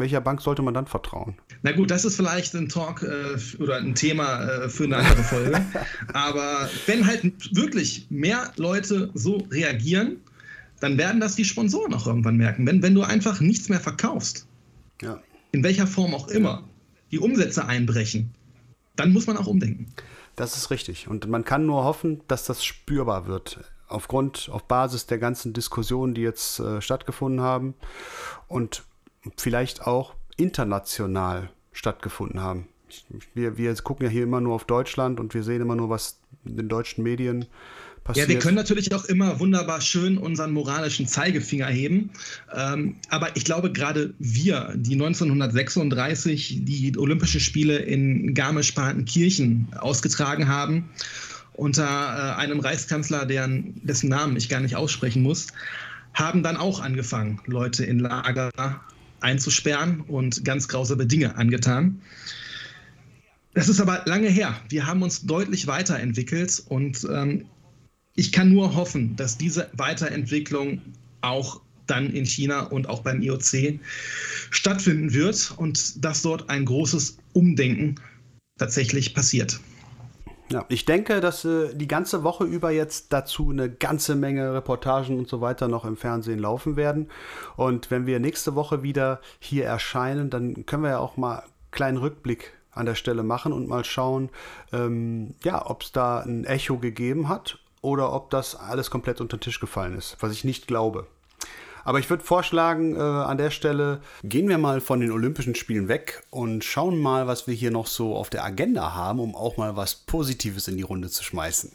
welcher Bank sollte man dann vertrauen? Na gut, das ist vielleicht ein Talk äh, oder ein Thema äh, für eine andere Folge. <laughs> Aber wenn halt wirklich mehr Leute so reagieren, dann werden das die Sponsoren auch irgendwann merken. Wenn, wenn du einfach nichts mehr verkaufst, ja. in welcher Form auch immer, die Umsätze einbrechen, dann muss man auch umdenken. Das ist richtig. Und man kann nur hoffen, dass das spürbar wird. Aufgrund, auf Basis der ganzen Diskussionen, die jetzt äh, stattgefunden haben. Und vielleicht auch international stattgefunden haben. Wir, wir gucken ja hier immer nur auf Deutschland und wir sehen immer nur, was in den deutschen Medien passiert. Ja, wir können natürlich auch immer wunderbar schön unseren moralischen Zeigefinger heben. Ähm, aber ich glaube, gerade wir, die 1936 die Olympischen Spiele in Garmisch-Partenkirchen ausgetragen haben, unter äh, einem Reichskanzler, deren, dessen Namen ich gar nicht aussprechen muss, haben dann auch angefangen, Leute in Lager einzusperren und ganz grausame Dinge angetan. Das ist aber lange her. Wir haben uns deutlich weiterentwickelt und ähm, ich kann nur hoffen, dass diese Weiterentwicklung auch dann in China und auch beim IOC stattfinden wird und dass dort ein großes Umdenken tatsächlich passiert. Ja, ich denke, dass äh, die ganze Woche über jetzt dazu eine ganze Menge Reportagen und so weiter noch im Fernsehen laufen werden. Und wenn wir nächste Woche wieder hier erscheinen, dann können wir ja auch mal einen kleinen Rückblick an der Stelle machen und mal schauen, ähm, ja, ob es da ein Echo gegeben hat oder ob das alles komplett unter den Tisch gefallen ist, was ich nicht glaube. Aber ich würde vorschlagen, äh, an der Stelle gehen wir mal von den Olympischen Spielen weg und schauen mal, was wir hier noch so auf der Agenda haben, um auch mal was Positives in die Runde zu schmeißen.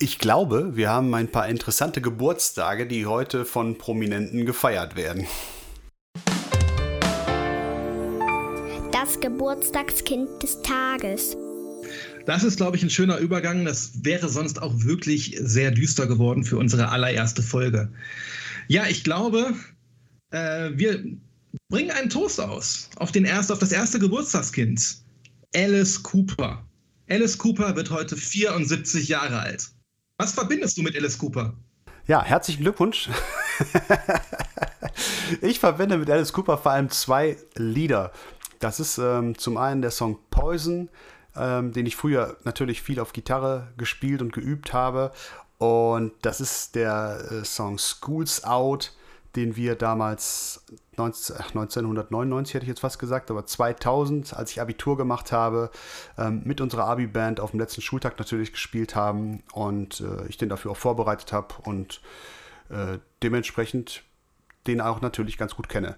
Ich glaube, wir haben ein paar interessante Geburtstage, die heute von Prominenten gefeiert werden. Das Geburtstagskind des Tages. Das ist, glaube ich, ein schöner Übergang. Das wäre sonst auch wirklich sehr düster geworden für unsere allererste Folge. Ja, ich glaube, äh, wir bringen einen Toast aus auf, den erst, auf das erste Geburtstagskind. Alice Cooper. Alice Cooper wird heute 74 Jahre alt. Was verbindest du mit Alice Cooper? Ja, herzlichen Glückwunsch. <laughs> ich verbinde mit Alice Cooper vor allem zwei Lieder. Das ist ähm, zum einen der Song Poison, ähm, den ich früher natürlich viel auf Gitarre gespielt und geübt habe. Und das ist der äh, Song Schools Out, den wir damals 19, ach, 1999 hätte ich jetzt fast gesagt, aber 2000, als ich Abitur gemacht habe, ähm, mit unserer Abi-Band auf dem letzten Schultag natürlich gespielt haben und äh, ich den dafür auch vorbereitet habe und äh, dementsprechend den auch natürlich ganz gut kenne.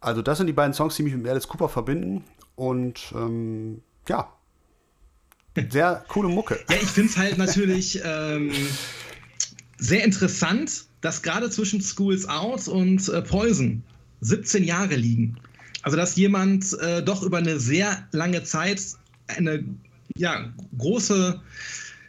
Also das sind die beiden Songs, die mich mit Alice Cooper verbinden und ähm, ja, sehr coole Mucke. Ja, ich finde es halt natürlich ähm, sehr interessant, dass gerade zwischen Schools Out und äh, Poison 17 Jahre liegen. Also, dass jemand äh, doch über eine sehr lange Zeit eine ja, große,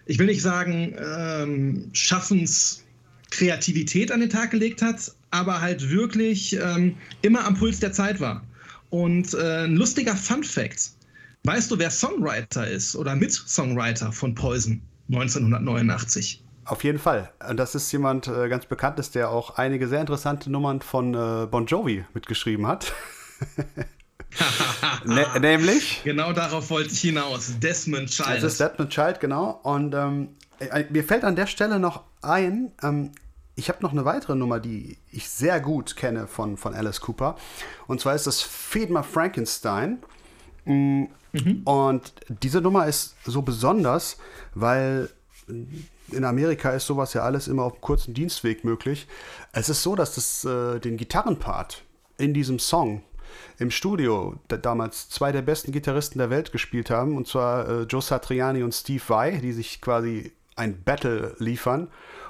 ich will nicht sagen, ähm, Schaffenskreativität an den Tag gelegt hat, aber halt wirklich ähm, immer am Puls der Zeit war. Und äh, ein lustiger Fun Fact: Weißt du, wer Songwriter ist oder Mit-Songwriter von Poison 1989? Auf jeden Fall. Das ist jemand äh, ganz Bekanntes, der auch einige sehr interessante Nummern von äh, Bon Jovi mitgeschrieben hat. <laughs> nämlich? Genau darauf wollte ich hinaus. Desmond Child. Das ist Desmond Child, genau. Und ähm, äh, mir fällt an der Stelle noch ein, ähm, ich habe noch eine weitere Nummer, die ich sehr gut kenne von, von Alice Cooper. Und zwar ist das Feed My Frankenstein. Mhm. Und diese Nummer ist so besonders, weil in Amerika ist sowas ja alles immer auf kurzen Dienstweg möglich. Es ist so, dass das, äh, den Gitarrenpart in diesem Song im Studio damals zwei der besten Gitarristen der Welt gespielt haben, und zwar äh, Joe Satriani und Steve Vai, die sich quasi ein Battle liefern.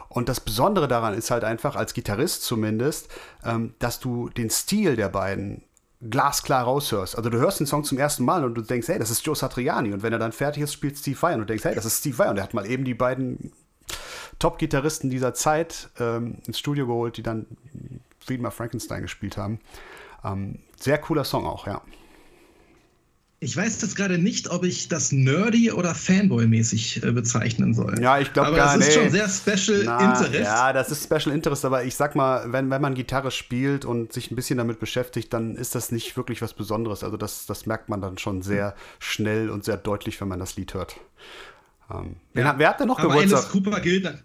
Und das Besondere daran ist halt einfach, als Gitarrist zumindest, ähm, dass du den Stil der beiden glasklar raushörst. Also du hörst den Song zum ersten Mal und du denkst, hey, das ist Joe Satriani. Und wenn er dann fertig ist, spielt Steve Vai und du denkst, hey, das ist Steve Vai. Und er hat mal eben die beiden Top-Gitarristen dieser Zeit ähm, ins Studio geholt, die dann Friedmar Frankenstein gespielt haben. Ähm, sehr cooler Song auch, ja. Ich weiß jetzt gerade nicht, ob ich das nerdy oder Fanboy-mäßig äh, bezeichnen soll. Ja, ich glaube gar nicht. Das ist schon sehr Special Na, Interest. Ja, das ist Special Interest, aber ich sag mal, wenn, wenn man Gitarre spielt und sich ein bisschen damit beschäftigt, dann ist das nicht wirklich was Besonderes. Also das, das merkt man dann schon sehr schnell und sehr deutlich, wenn man das Lied hört. Ähm, wen hat, wer hat denn noch aber Geburtstag? Alice Cooper gilt,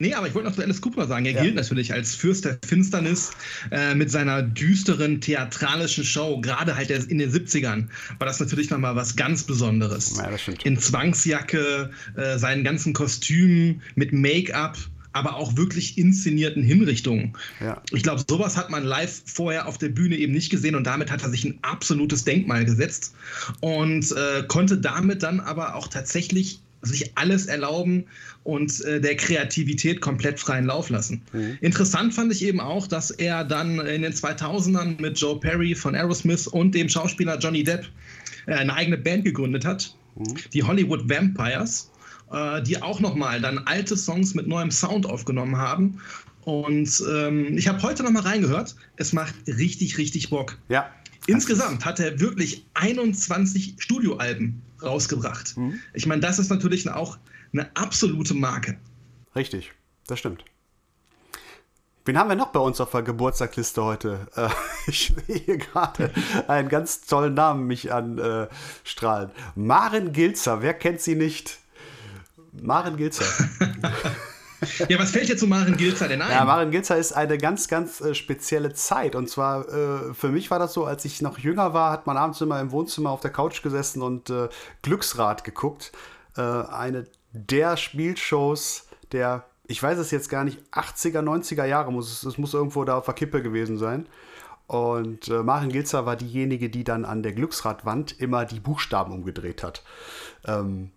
Nee, aber ich wollte noch zu Alice Cooper sagen. Er Ja. gilt natürlich als Fürst der Finsternis äh, mit seiner düsteren theatralischen Show. Gerade halt in den 70ern war das natürlich nochmal was ganz Besonderes. Ja, das stimmt. In Zwangsjacke, äh, seinen ganzen Kostümen mit Make-up, aber auch wirklich inszenierten Hinrichtungen. Ja. Ich glaube, sowas hat man live vorher auf der Bühne eben nicht gesehen und damit hat er sich ein absolutes Denkmal gesetzt und äh, konnte damit dann aber auch tatsächlich sich alles erlauben und äh, der Kreativität komplett freien Lauf lassen. Interessant fand ich eben auch, dass er dann in den 2000ern mit Joe Perry von Aerosmith und dem Schauspieler Johnny Depp äh, eine eigene Band gegründet hat, die Hollywood Vampires, äh, die auch nochmal dann alte Songs mit neuem Sound aufgenommen haben. Und ähm, ich habe heute nochmal reingehört. Es macht richtig, richtig Bock. Ja. Insgesamt hat er wirklich 21 Studioalben rausgebracht. Ich meine, das ist natürlich auch eine absolute Marke. Richtig, das stimmt. Wen haben wir noch bei uns auf der Geburtstagsliste heute? Äh, <laughs> ich sehe hier gerade einen ganz tollen Namen mich anstrahlen. Maren Gilzer, wer kennt sie nicht? Maren Gilzer. <laughs> Ja, was fällt dir zu Maren Gilzer denn ein? Ja, Maren Gilzer ist eine ganz, ganz äh, spezielle Zeit. Und zwar, äh, für mich war das so, als ich noch jünger war, hat man abends immer im Wohnzimmer auf der Couch gesessen und äh, Glücksrad geguckt. Äh, eine der Spielshows der, ich weiß es jetzt gar nicht, 80er, 90er Jahre muss es, es muss irgendwo da auf der Kippe gewesen sein. Und äh, Maren Gilzer war diejenige, die dann an der Glücksradwand immer die Buchstaben umgedreht hat. Ähm,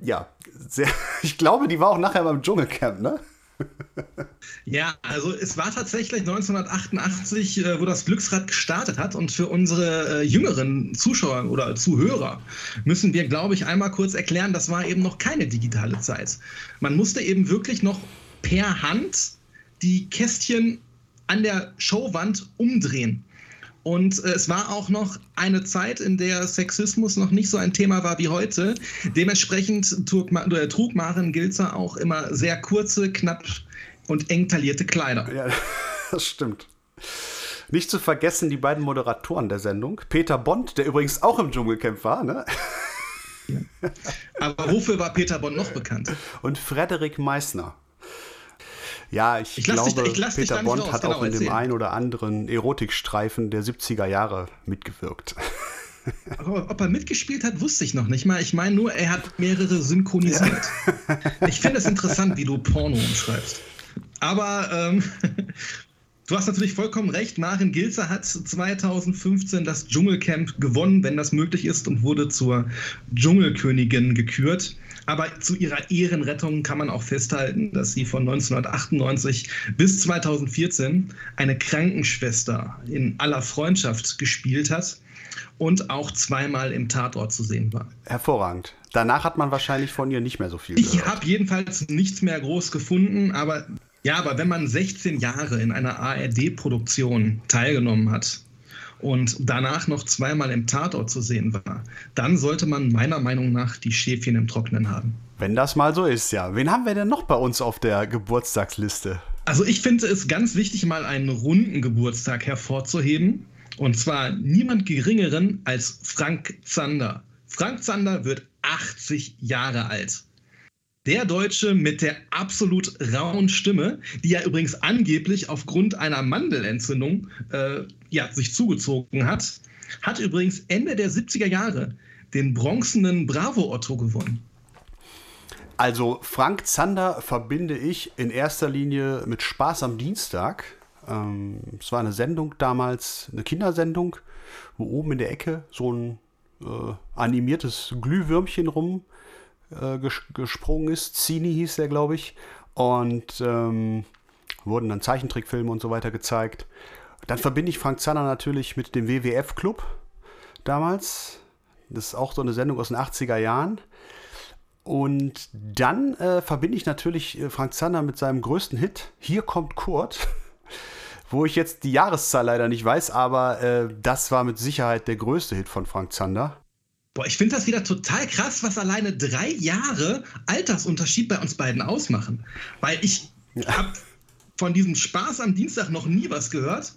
ja, sehr, <laughs> ich glaube, die war auch nachher beim Dschungelcamp, ne? Ja, also es war tatsächlich 1988, äh, wo das Glücksrad gestartet hat. Und für unsere äh, jüngeren Zuschauer oder Zuhörer müssen wir, glaube ich, einmal kurz erklären, das war eben noch keine digitale Zeit. Man musste eben wirklich noch per Hand die Kästchen an der Showwand umdrehen. Und äh, es war auch noch eine Zeit, in der Sexismus noch nicht so ein Thema war wie heute. Dementsprechend trug, äh, trug Maren Gilzer auch immer sehr kurze, knapp und eng taillierte Kleider. Ja, <laughs> das stimmt. Nicht zu vergessen die beiden Moderatoren der Sendung. Peter Bond, der übrigens auch im Dschungelcamp war, ne? Aber wofür war Peter Bond noch bekannt? Und Frederik Meissner. Ja, ich, Ich lass dich- glaube, ich Peter Bond raus, hat genau, auch in dem erzähl. ein oder anderen Erotikstreifen der 70er Jahre mitgewirkt. Aber ob er mitgespielt hat, wusste ich noch nicht mal. Ich meine nur, er hat mehrere synchronisiert. Ich finde es interessant, wie du Porno umschreibst. Aber ähm, <laughs> du hast natürlich vollkommen recht. Maren Gilzer hat 2015 das Dschungelcamp gewonnen, wenn das möglich ist, und wurde zur Dschungelkönigin gekürt. Aber zu ihrer Ehrenrettung kann man auch festhalten, dass sie von 1998 bis 2014 eine Krankenschwester in aller Freundschaft gespielt hat und auch zweimal im Tatort zu sehen war. Hervorragend. Danach hat man wahrscheinlich von ihr nicht mehr so viel Ich gehört. habe jedenfalls nichts mehr groß gefunden, aber ja, aber wenn man 16 Jahre in einer ARD-Produktion teilgenommen hat und danach noch zweimal im Tatort zu sehen war, dann sollte man meiner Meinung nach die Schäfchen im Trocknen haben. Wenn das mal so ist, ja. Wen haben wir denn noch bei uns auf der Geburtstagsliste? Also ich finde es ganz wichtig, mal einen runden Geburtstag hervorzuheben. Und zwar niemand geringeren als Frank Zander. Frank Zander wird 80 Jahre alt. Der Deutsche mit der absolut rauen Stimme, die er übrigens angeblich aufgrund einer Mandelentzündung äh, ja, sich zugezogen hat, hat übrigens Ende der 70er Jahre den bronzenen Bravo Otto gewonnen. Also Frank Zander verbinde ich in erster Linie mit Spaß am Dienstag. Ähm, es war eine Sendung damals, eine Kindersendung, wo oben in der Ecke so ein äh, animiertes Glühwürmchen rum äh, ges gesprungen ist. Zini hieß der, glaube ich. Und ähm, wurden dann Zeichentrickfilme und so weiter gezeigt. Dann verbinde ich Frank Zander natürlich mit dem WWF-Club damals. Das ist auch so eine Sendung aus den 80er Jahren. Und dann äh, verbinde ich natürlich äh, Frank Zander mit seinem größten Hit, Hier kommt Kurt, <laughs> wo ich jetzt die Jahreszahl leider nicht weiß, aber äh, das war mit Sicherheit der größte Hit von Frank Zander. Boah, ich finde das wieder total krass, was alleine drei Jahre Altersunterschied bei uns beiden ausmachen. Weil ich habe von diesem Spaß am Dienstag noch nie was gehört.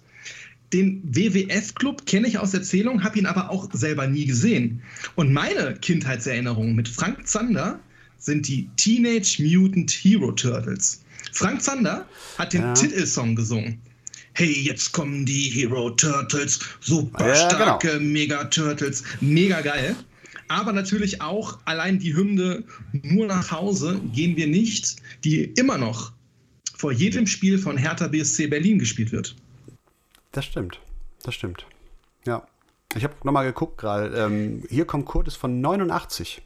Den WWF-Club kenne ich aus Erzählung, habe ihn aber auch selber nie gesehen. Und meine Kindheitserinnerungen mit Frank Zander sind die Teenage Mutant Hero Turtles. Frank Zander hat den ja. Titelsong gesungen. Hey, jetzt kommen die Hero Turtles, super ja, genau. starke genau. Mega Turtles, mega geil. Aber natürlich auch allein die Hymne Nur nach Hause gehen wir nicht, die immer noch vor jedem Spiel von Hertha BSC Berlin gespielt wird. Das stimmt. Das stimmt. Ja. Ich habe nochmal geguckt gerade. Ähm, hier kommt Kurt ist von 89.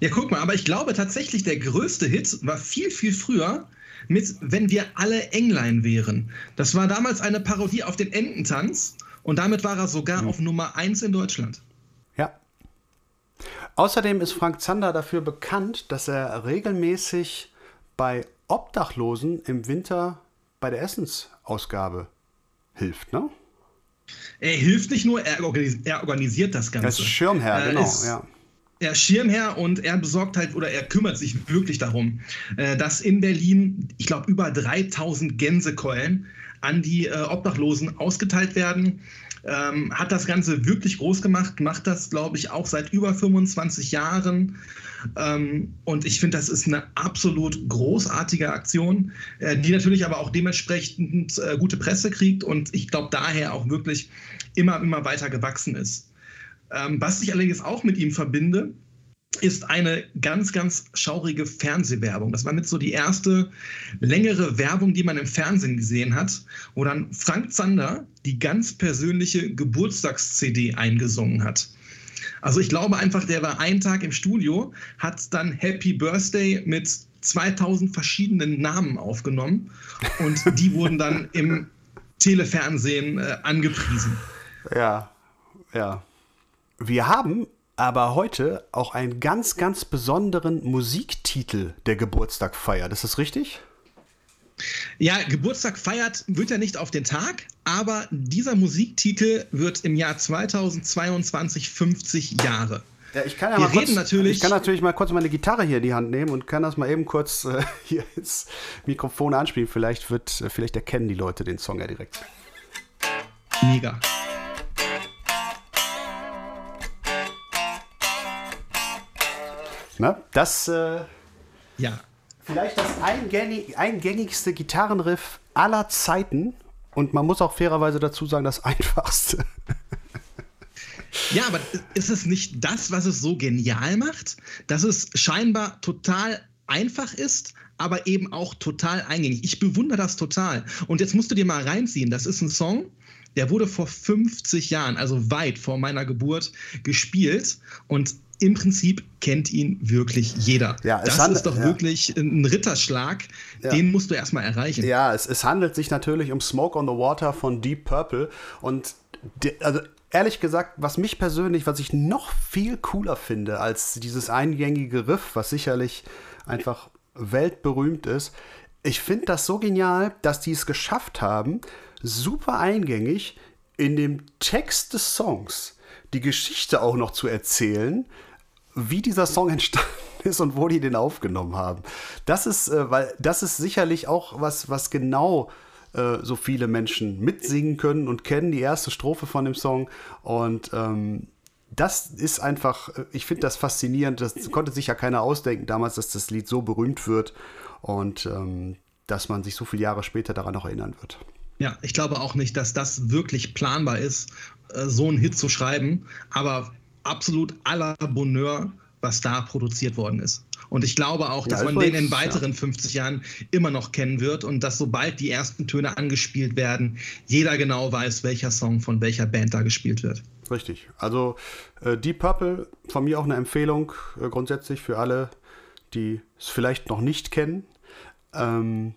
Ja, guck mal, aber ich glaube tatsächlich, der größte Hit war viel, viel früher mit Wenn wir alle Englein wären. Das war damals eine Parodie auf den Ententanz und damit war er sogar mhm. auf Nummer 1 in Deutschland. Außerdem ist Frank Zander dafür bekannt, dass er regelmäßig bei Obdachlosen im Winter bei der Essensausgabe hilft, ne? Er hilft nicht nur, er, organisiert, er organisiert das Ganze. Er ist Schirmherr, genau, ist, ja. Er ist Schirmherr und er besorgt halt oder er kümmert sich wirklich darum, äh, dass in Berlin, ich glaube, über 3000 Gänsekeulen an die äh, Obdachlosen ausgeteilt werden ähm, hat das Ganze wirklich groß gemacht, macht das, glaube ich, auch seit über 25 Jahren. Ähm, und ich finde, das ist eine absolut großartige Aktion, äh, die natürlich aber auch dementsprechend äh, gute Presse kriegt und ich glaube daher auch wirklich immer, immer weiter gewachsen ist. Ähm, was ich allerdings auch mit ihm verbinde, ist eine ganz, ganz schaurige Fernsehwerbung. Das war mit so die erste längere Werbung, die man im Fernsehen gesehen hat, wo dann Frank Zander die ganz persönliche Geburtstags-CD eingesungen hat. Also ich glaube einfach, der war einen Tag im Studio, hat dann Happy Birthday mit 2000 verschiedenen Namen aufgenommen und die wurden dann im Telefernsehen äh, angepriesen. Ja, ja. Wir haben aber heute auch einen ganz, ganz besonderen Musiktitel der Geburtstag feiert. Ist das richtig? Ja, Geburtstag feiert wird er nicht auf den Tag, aber dieser Musiktitel wird im Jahr 2022 50 Jahre. Ja, ich kann ja Wir mal kurz, natürlich, ich kann natürlich mal kurz meine Gitarre hier in die Hand nehmen und kann das mal eben kurz äh, <laughs> hier ins Mikrofon anspielen. Vielleicht wird, äh, vielleicht erkennen die Leute den Song ja direkt. Mega. Ne? Das, äh, ja. Vielleicht das eingängig, eingängigste Gitarrenriff aller Zeiten. Und man muss auch fairerweise dazu sagen, das <laughs> einfachste. Ja, aber ist es nicht das, was es so genial macht? Dass es scheinbar total einfach ist, aber eben auch total eingängig. Ich bewundere das total. Und jetzt musst du dir mal reinziehen. Das ist ein Song, der wurde vor 50 Jahren, also weit vor meiner Geburt, gespielt. Und im Prinzip kennt ihn wirklich jeder. Ja, das handelt, ist doch ja. wirklich ein Ritterschlag, ja. den musst du erstmal erreichen. Ja, es, es, handelt sich natürlich um Smoke on the Water von Deep Purple. Und die, also ehrlich gesagt, was mich persönlich, was ich noch viel cooler finde als dieses eingängige Riff, was sicherlich einfach weltberühmt ist, ich finde das so genial, dass die es geschafft haben, super eingängig in dem Text des Songs die Geschichte auch noch zu erzählen, wie dieser Song <laughs> entstanden ist und wo die den aufgenommen haben. Das ist, äh, weil das ist sicherlich auch was, was genau äh, so viele Menschen mitsingen können und kennen die erste Strophe von dem Song. Und ähm, das ist einfach, äh, ich finde das faszinierend. Das konnte sich ja keiner ausdenken damals, dass das Lied so berühmt wird und ähm, dass man sich so viele Jahre später daran noch erinnern wird. Ja, ich glaube auch nicht, dass das wirklich planbar ist, äh, so einen Hit zu schreiben. Aber absolut aller Bonheur, was da produziert worden ist. Und ich glaube auch, dass ja, man den in weiteren ja. 50 Jahren immer noch kennen wird und dass sobald die ersten Töne angespielt werden, jeder genau weiß, welcher Song von welcher Band da gespielt wird. Richtig. Also äh, Deep Purple, von mir auch eine Empfehlung äh, grundsätzlich für alle, die es vielleicht noch nicht kennen. Ähm,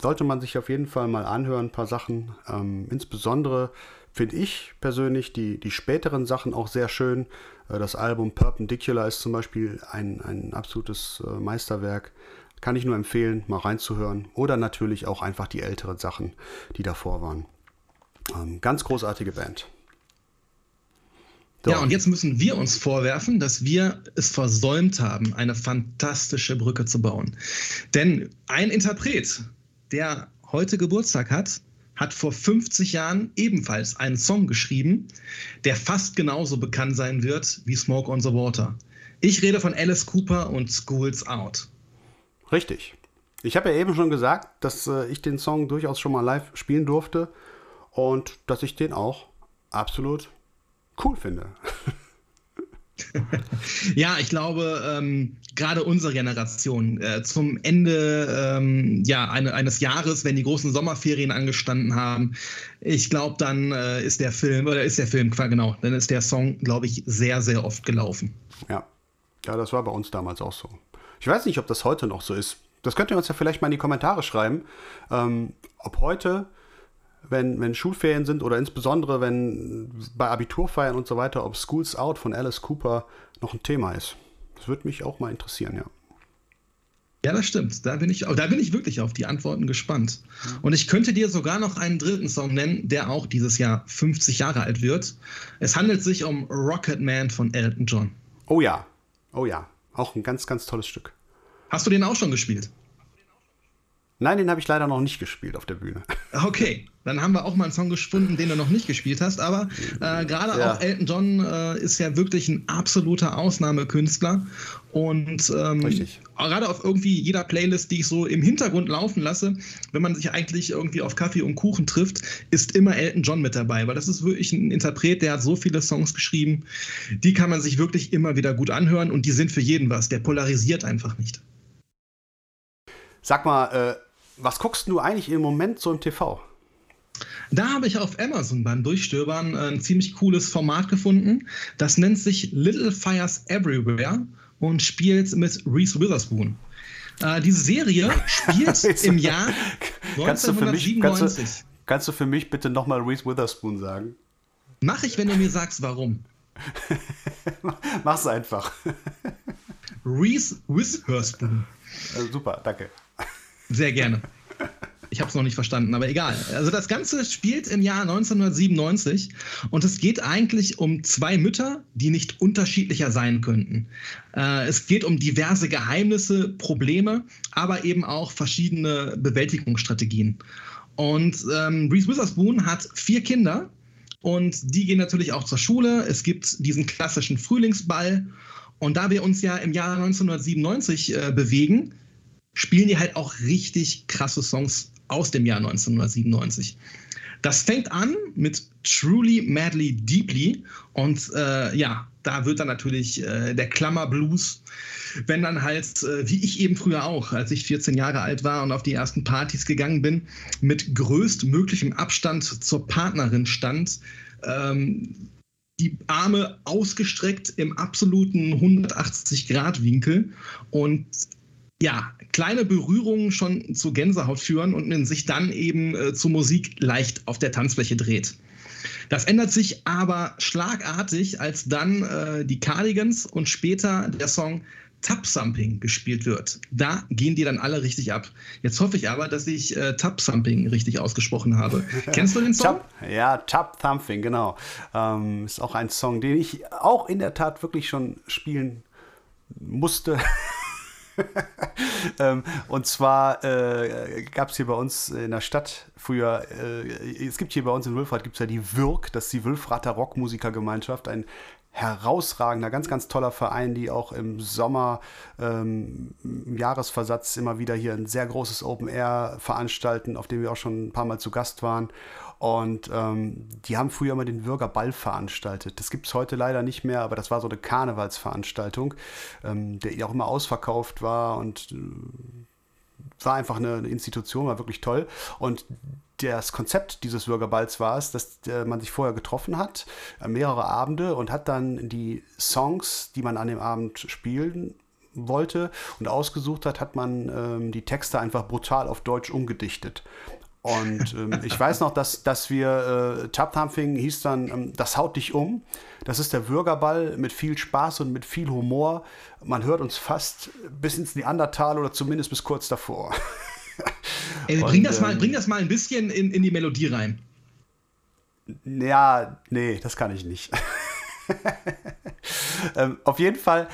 sollte man sich auf jeden Fall mal anhören, ein paar Sachen. Ähm, insbesondere finde ich persönlich die, die späteren Sachen auch sehr schön. Äh, das Album Perpendicular ist zum Beispiel ein, ein absolutes äh, Meisterwerk. Kann ich nur empfehlen, mal reinzuhören. Oder natürlich auch einfach die älteren Sachen, die davor waren. Ähm, ganz großartige Band. Doch. Ja, und jetzt müssen wir uns vorwerfen, dass wir es versäumt haben, eine fantastische Brücke zu bauen. Denn ein Interpret, der heute Geburtstag hat, hat vor 50 Jahren ebenfalls einen Song geschrieben, der fast genauso bekannt sein wird wie Smoke on the Water. Ich rede von Alice Cooper und Schools Out. Richtig. Ich habe ja eben schon gesagt, dass äh, ich den Song durchaus schon mal live spielen durfte und dass ich den auch absolut cool finde. Ja, ich glaube, ähm, gerade unsere Generation äh, zum Ende ähm, ja, eine, eines Jahres, wenn die großen Sommerferien angestanden haben, ich glaube, dann äh, ist der Film, oder ist der Film, genau, dann ist der Song, glaube ich, sehr, sehr oft gelaufen. Ja. Ja, das war bei uns damals auch so. Ich weiß nicht, ob das heute noch so ist. Das könnt ihr uns ja vielleicht mal in die Kommentare schreiben, ähm, ob heute wenn, wenn Schulferien sind oder insbesondere wenn bei Abiturfeiern und so weiter, ob Schools Out von Alice Cooper noch ein Thema ist. Das würde mich auch mal interessieren, ja. Ja, das stimmt. Da bin ich, da bin ich wirklich auf die Antworten gespannt. Und ich könnte dir sogar noch einen dritten Song nennen, der auch dieses Jahr 50 Jahre alt wird. Es handelt sich um Rocket Man von Elton John. Oh ja, oh ja. Auch ein ganz, ganz tolles Stück. Hast du den auch schon gespielt? Nein, den habe ich leider noch nicht gespielt auf der Bühne. <laughs> Okay, dann haben wir auch mal einen Song gefunden, den du noch nicht gespielt hast. Aber äh, gerade ja. auch Elton John äh, ist ja wirklich ein absoluter Ausnahmekünstler. Und ähm, gerade auf irgendwie jeder Playlist, die ich so im Hintergrund laufen lasse, wenn man sich eigentlich irgendwie auf Kaffee und Kuchen trifft, ist immer Elton John mit dabei. Weil das ist wirklich ein Interpret, der hat so viele Songs geschrieben. Die kann man sich wirklich immer wieder gut anhören und die sind für jeden was. Der polarisiert einfach nicht. Sag mal, äh was guckst du eigentlich im Moment so im TV? Da habe ich auf Amazon beim Durchstöbern ein ziemlich cooles Format gefunden. Das nennt sich Little Fires Everywhere und spielt mit Reese Witherspoon. Äh, diese Serie spielt <laughs> im Jahr 1997. Kannst du für mich, kannst du, kannst du für mich bitte nochmal Reese Witherspoon sagen? Mach ich, wenn du mir sagst, warum. <laughs> Mach's einfach. <laughs> Reese Witherspoon. Äh, super, danke. Sehr gerne. Ich habe es noch nicht verstanden, aber egal. Also das Ganze spielt im Jahr 1997 und es geht eigentlich um zwei Mütter, die nicht unterschiedlicher sein könnten. Äh, es geht um diverse Geheimnisse, Probleme, aber eben auch verschiedene Bewältigungsstrategien. Und ähm, Reese Witherspoon hat vier Kinder und die gehen natürlich auch zur Schule. Es gibt diesen klassischen Frühlingsball. Und da wir uns ja im Jahr 1997 äh, bewegen, spielen die halt auch richtig krasse Songs aus dem Jahr 1997. Das fängt an mit Truly Madly Deeply und äh, ja, da wird dann natürlich äh, der Klammerblues, wenn dann halt, äh, wie ich eben früher auch, als ich 14 Jahre alt war und auf die ersten Partys gegangen bin, mit größtmöglichem Abstand zur Partnerin stand, ähm, die Arme ausgestreckt im absoluten 180-Grad-Winkel und ja, kleine Berührungen schon zu Gänsehaut führen und man sich dann eben äh, zur Musik leicht auf der Tanzfläche dreht. Das ändert sich aber schlagartig, als dann äh, die Cardigans und später der Song Tap Thumping gespielt wird. Da gehen die dann alle richtig ab. Jetzt hoffe ich aber, dass ich äh, Tap Thumping richtig ausgesprochen habe. <laughs> Kennst du den Song? Tap, ja, Tap Thumping, genau. Ähm, ist auch ein Song, den ich auch in der Tat wirklich schon spielen musste. <laughs> <laughs> ähm, und zwar äh, gab es hier bei uns in der Stadt früher, äh, es gibt hier bei uns in Wülfrath, gibt es ja die Wirk, das ist die Wülfrather Rockmusikergemeinschaft, ein herausragender, ganz, ganz toller Verein, die auch im Sommer ähm, im Jahresversatz immer wieder hier ein sehr großes Open Air veranstalten, auf dem wir auch schon ein paar Mal zu Gast waren. Und ähm, die haben früher immer den Bürgerball veranstaltet. Das gibt es heute leider nicht mehr, aber das war so eine Karnevalsveranstaltung, ähm, der auch immer ausverkauft war und äh, war einfach eine, eine Institution, war wirklich toll. Und das Konzept dieses Bürgerballs war es, dass äh, man sich vorher getroffen hat, äh, mehrere Abende und hat dann die Songs, die man an dem Abend spielen wollte und ausgesucht hat, hat man ähm, die Texte einfach brutal auf Deutsch umgedichtet. Und ähm, ich weiß noch, dass, dass wir, äh, Tap-Thumping hieß dann, ähm, das haut dich um. Das ist der Bürgerball mit viel Spaß und mit viel Humor. Man hört uns fast bis ins Neandertal oder zumindest bis kurz davor. Ey, bring, und, das mal, ähm, bring das mal ein bisschen in, in die Melodie rein. Ja, nee, das kann ich nicht. <laughs> ähm, auf jeden Fall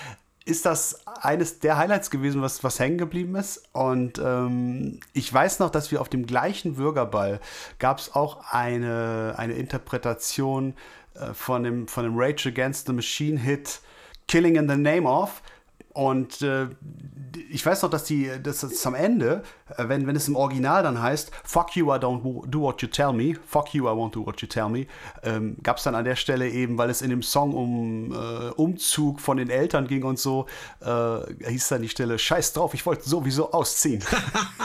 ist das eines der Highlights gewesen, was, was hängen geblieben ist. Und ähm, ich weiß noch, dass wir auf dem gleichen Bürgerball gab es auch eine, eine Interpretation äh, von, dem, von dem Rage Against the Machine Hit Killing in the Name of. Und äh, ich weiß noch, dass die, das ist am Ende, äh, wenn, wenn es im Original dann heißt, fuck you, I don't do what you tell me, fuck you, I won't do what you tell me, ähm, gab es dann an der Stelle eben, weil es in dem Song um äh, Umzug von den Eltern ging und so, äh, hieß dann die Stelle, scheiß drauf, ich wollte sowieso ausziehen.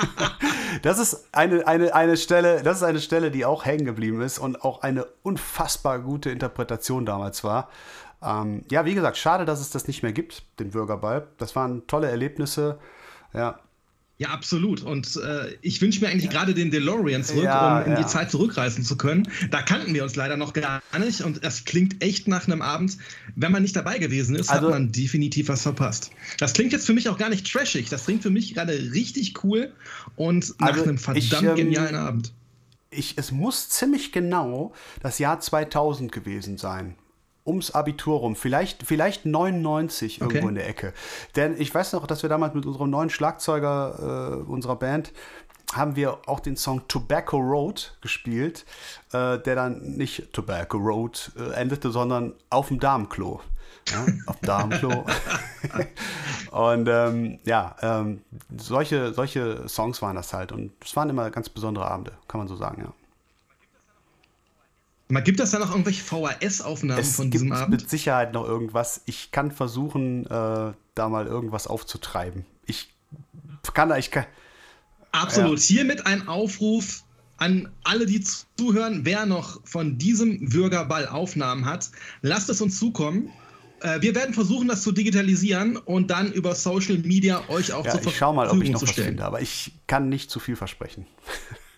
<laughs> das ist eine, eine, eine Stelle, das ist eine Stelle, die auch hängen geblieben ist und auch eine unfassbar gute Interpretation damals war. Ähm, ja, wie gesagt, schade, dass es das nicht mehr gibt, den Bürgerball. Das waren tolle Erlebnisse. Ja. Ja, absolut. Und äh, ich wünsche mir eigentlich ja. gerade den DeLorean zurück, ja, um in ja. die Zeit zurückreisen zu können. Da kannten wir uns leider noch gar nicht und es klingt echt nach einem Abend. Wenn man nicht dabei gewesen ist, also, hat man definitiv was verpasst. Das klingt jetzt für mich auch gar nicht trashig. Das klingt für mich gerade richtig cool und nach also einem verdammt ich, ähm, genialen Abend. Ich, es muss ziemlich genau das Jahr 2000 gewesen sein ums Abitur rum, vielleicht, vielleicht 99 irgendwo okay. in der Ecke. Denn ich weiß noch, dass wir damals mit unserem neuen Schlagzeuger äh, unserer Band haben wir auch den Song Tobacco Road gespielt, äh, der dann nicht Tobacco Road äh, endete, sondern auf dem Darmklo. Ja, auf Darmklo. <laughs> und ähm, ja, ähm, solche, solche Songs waren das halt. Und es waren immer ganz besondere Abende, kann man so sagen, ja. Man gibt es da noch irgendwelche VHS-Aufnahmen von diesem Abend? Es gibt mit Sicherheit noch irgendwas. Ich kann versuchen, äh, da mal irgendwas aufzutreiben. Ich kann, ich kann. Absolut. Ja. Hiermit ein Aufruf an alle, die zuhören, wer noch von diesem Bürgerball Aufnahmen hat, lasst es uns zukommen. Äh, wir werden versuchen, das zu digitalisieren und dann über Social Media euch auch ja, zur Verfügung zu stellen. Ich schau mal, ob ich noch was finde, aber ich kann nicht zu viel versprechen. <laughs>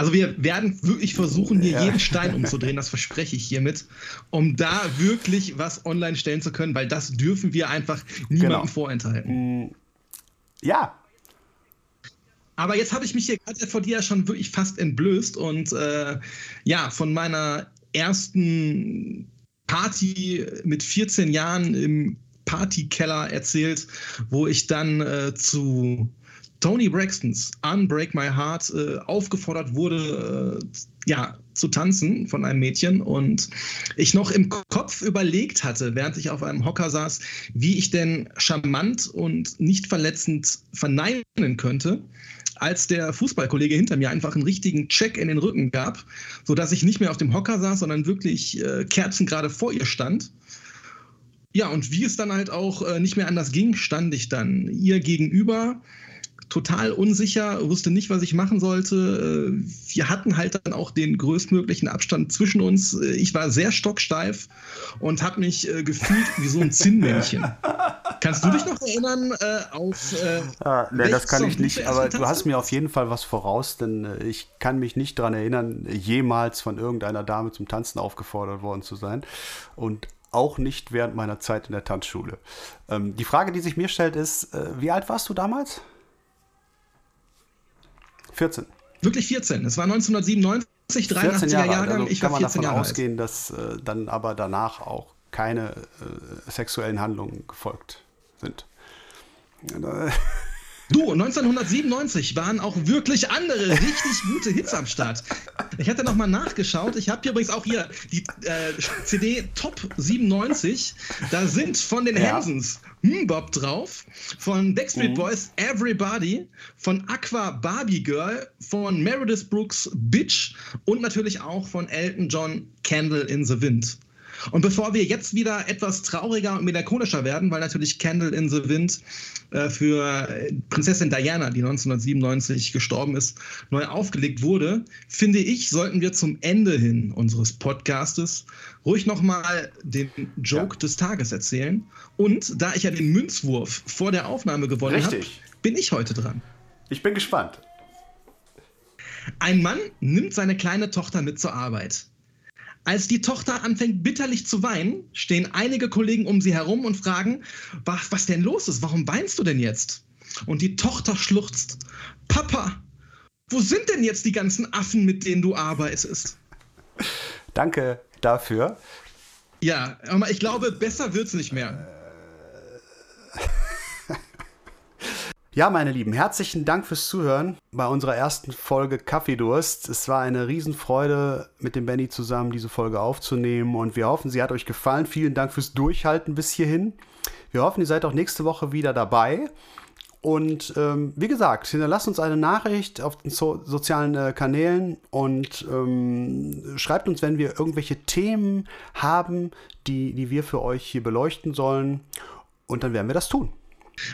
Also wir werden wirklich versuchen, hier ja. jeden Stein umzudrehen, das verspreche ich hiermit, um da wirklich was online stellen zu können, weil das dürfen wir einfach niemandem genau. vorenthalten. Mm, ja. Aber jetzt habe ich mich hier gerade vor dir ja schon wirklich fast entblößt und äh, ja, von meiner ersten Party mit 14 Jahren im Partykeller erzählt, wo ich dann äh, zu Tony Braxtons Unbreak My Heart äh, aufgefordert wurde, äh, ja, zu tanzen von einem Mädchen und ich noch im Kopf überlegt hatte, während ich auf einem Hocker saß, wie ich denn charmant und nicht verletzend verneinen könnte, als der Fußballkollege hinter mir einfach einen richtigen Check in den Rücken gab, sodass ich nicht mehr auf dem Hocker saß, sondern wirklich äh, kerzengerade vor ihr stand. Ja, und wie es dann halt auch äh, nicht mehr anders ging, stand ich dann ihr gegenüber total unsicher, wusste nicht, was ich machen sollte. Äh, wir hatten halt dann auch den größtmöglichen Abstand zwischen uns. Äh, ich war sehr stocksteif und habe mich äh, gefühlt wie so ein Zinnmännchen. <laughs> Kannst du dich noch erinnern äh, auf. Äh, ah, nee, das kann ich nicht, aber du hast mir auf jeden Fall was voraus, denn äh, ich kann mich nicht daran erinnern, jemals von irgendeiner Dame zum Tanzen aufgefordert worden zu sein. Und auch nicht während meiner Zeit in der Tanzschule. Ähm, die Frage, die sich mir stellt, ist: äh, Wie alt warst du damals? 14. Wirklich 14. Es war 1997, 83er Jahre Jahrgang. Also ich kann war 14 man davon Jahre ausgehen, alt. dass äh, dann aber danach auch keine äh, sexuellen Handlungen gefolgt sind. <laughs> Du, 1997 waren auch wirklich andere richtig gute Hits am Start. Ich hatte nochmal nachgeschaut. Ich habe hier übrigens auch hier die äh, CD Top 97. Da sind von den ja. Hansons Bob drauf, von Backstreet mhm. Boys Everybody, von Aqua Barbie Girl, von Meredith Brooks Bitch und natürlich auch von Elton John Candle in the Wind. Und bevor wir jetzt wieder etwas trauriger und melancholischer werden, weil natürlich Candle in the Wind äh, für Prinzessin Diana, die 1997 gestorben ist, neu aufgelegt wurde, finde ich, sollten wir zum Ende hin unseres Podcastes ruhig nochmal den Joke ja. des Tages erzählen. Und da ich ja den Münzwurf vor der Aufnahme gewonnen habe, bin ich heute dran. Ich bin gespannt. Ein Mann nimmt seine kleine Tochter mit zur Arbeit. Als die Tochter anfängt bitterlich zu weinen, stehen einige Kollegen um sie herum und fragen, was, was denn los ist? Warum weinst du denn jetzt? Und die Tochter schluchzt, Papa, wo sind denn jetzt die ganzen Affen, mit denen du arbeitest? Danke dafür. Ja, aber ich glaube, besser wird es nicht mehr. Ja, meine Lieben, herzlichen Dank fürs Zuhören bei unserer ersten Folge Kaffeedurst. Es war eine Riesenfreude, mit dem Benny zusammen diese Folge aufzunehmen und wir hoffen, sie hat euch gefallen. Vielen Dank fürs Durchhalten bis hierhin. Wir hoffen, ihr seid auch nächste Woche wieder dabei. Und ähm, wie gesagt, hinterlasst uns eine Nachricht auf den so sozialen äh, Kanälen und ähm, schreibt uns, wenn wir irgendwelche Themen haben, die, die wir für euch hier beleuchten sollen. Und dann werden wir das tun.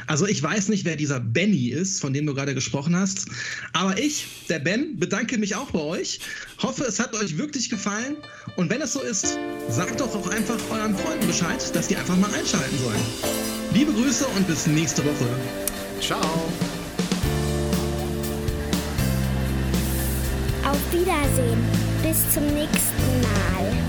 Also ich weiß nicht, wer dieser Benny ist, von dem du gerade gesprochen hast. Aber ich, der Ben, bedanke mich auch bei euch. Hoffe, es hat euch wirklich gefallen. Und wenn es so ist, sagt doch auch einfach euren Freunden Bescheid, dass die einfach mal einschalten sollen. Liebe Grüße und bis nächste Woche. Ciao. Auf Wiedersehen. Bis zum nächsten Mal.